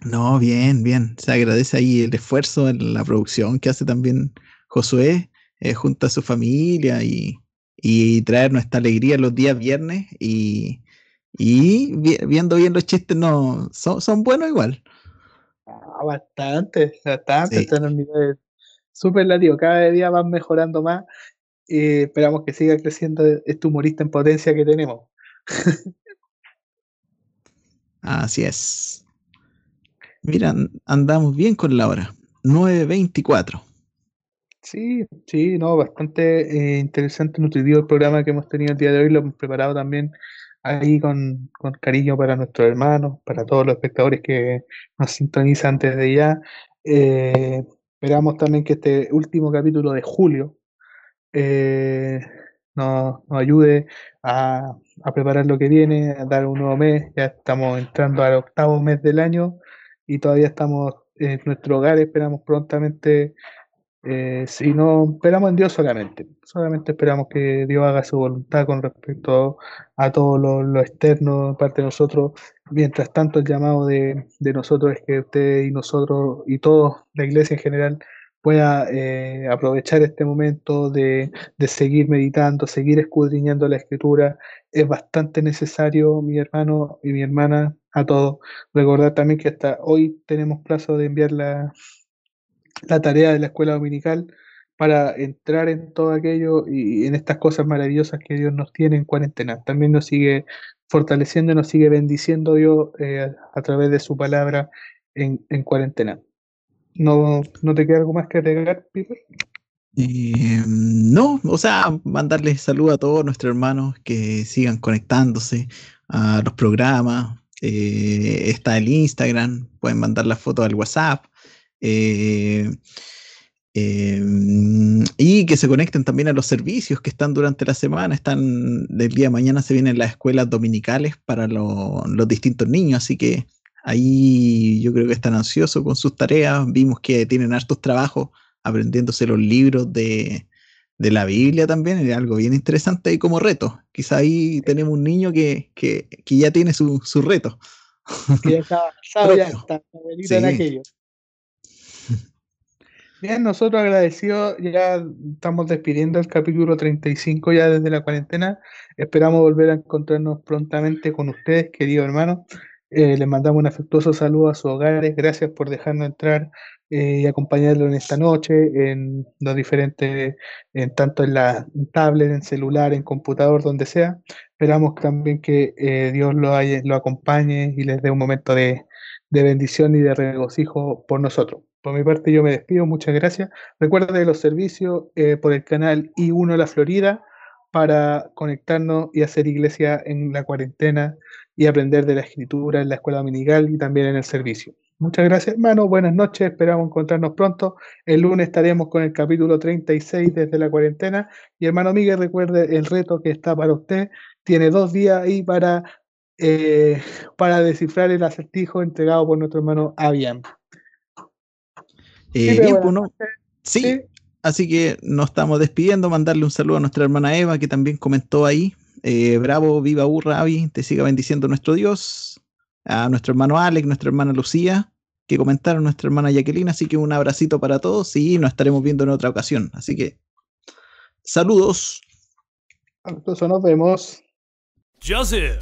No, bien, bien. Se agradece ahí el esfuerzo en la producción que hace también Josué eh, junto a su familia y, y traernos esta alegría los días viernes y, y vi- viendo bien los chistes no son, son buenos igual. Ah, bastante, bastante, Sí. están en un nivel superlativo, cada día van mejorando más y esperamos que siga creciendo este humorista en potencia que tenemos. Así es. Mira, an- andamos bien con la hora. 9.24. Sí, sí, no, bastante eh, interesante, nutritivo el programa que hemos tenido el día de hoy, lo hemos preparado también ahí con, cariño para nuestros hermanos, para todos los espectadores que nos sintonizan desde ya. Eh, esperamos también que este último capítulo de julio eh, nos, ayude a preparar lo que viene, a dar un nuevo mes. Ya estamos entrando al octavo mes del año y todavía estamos en nuestro hogar. Esperamos prontamente, eh, si no, esperamos en Dios solamente. Solamente esperamos que Dios haga su voluntad con respecto a todo lo, externo parte de nosotros. Mientras tanto, el llamado de, de nosotros es que usted y nosotros y todos, la iglesia en general, pueda eh, aprovechar este momento de, de seguir meditando, seguir escudriñando la escritura. Es bastante necesario, mi hermano y mi hermana, a todos. Recordar también que hasta hoy tenemos plazo de enviar la, la tarea de la escuela dominical para entrar en todo aquello y en estas cosas maravillosas que Dios nos tiene en cuarentena. También nos sigue fortaleciendo y nos sigue bendiciendo Dios eh, a, través de su palabra en, en cuarentena. ¿No, ¿No te queda algo más que agregar, Piper? Eh, no, o sea, mandarles saludos a todos nuestros hermanos que sigan conectándose a los programas. Eh, está el Instagram, pueden mandar la foto al WhatsApp. eh, y que se conecten también a los servicios que están durante la semana. Están del día de mañana se vienen las escuelas dominicales para lo- los distintos niños, así que ahí yo creo que están ansiosos con sus tareas. Vimos que tienen hartos trabajos aprendiéndose los libros de, de la Biblia también, es algo bien interesante y como reto. Quizá ahí tenemos un niño que, que, que ya tiene su, su reto. Que ya está avanzado, ya está abuelito en Sí. aquello. Bien, nosotros agradecidos, ya estamos despidiendo el capítulo 35 ya desde la cuarentena. Esperamos volver a encontrarnos prontamente con ustedes, queridos hermanos. Eh, les mandamos un afectuoso saludo a sus hogares. Gracias por dejarnos entrar eh, y acompañarlo en esta noche, en los diferentes, en tanto en la tablet, en celular, en computador, donde sea. Esperamos también que eh, Dios lo, haya- lo acompañe y les dé un momento de, de bendición y de regocijo por nosotros. Por mi parte yo me despido, muchas gracias. Recuerden los servicios eh, por el canal I1 La Florida para conectarnos y hacer iglesia en la cuarentena y aprender de la escritura en la escuela dominical y también en el servicio. Muchas gracias, hermano. Buenas noches. Esperamos encontrarnos pronto. El lunes estaremos con el capítulo 36 desde la cuarentena. Y hermano Miguel, recuerde el reto que está para usted. Tiene dos días ahí para, eh, para descifrar el acertijo entregado por nuestro hermano Avian. Eh, Sí, bien, buenas pues. Sí, Sí. así que nos estamos despidiendo. Mandarle un saludo a nuestra hermana Eva, que también comentó ahí. Eh, bravo, viva Urra, Avi, te siga bendiciendo nuestro Dios. A nuestro hermano Alex, nuestra hermana Lucía, que comentaron, nuestra hermana Jacqueline. Así que un abracito para todos y nos estaremos viendo en otra ocasión. Así que, saludos. Entonces nos vemos. Joseph.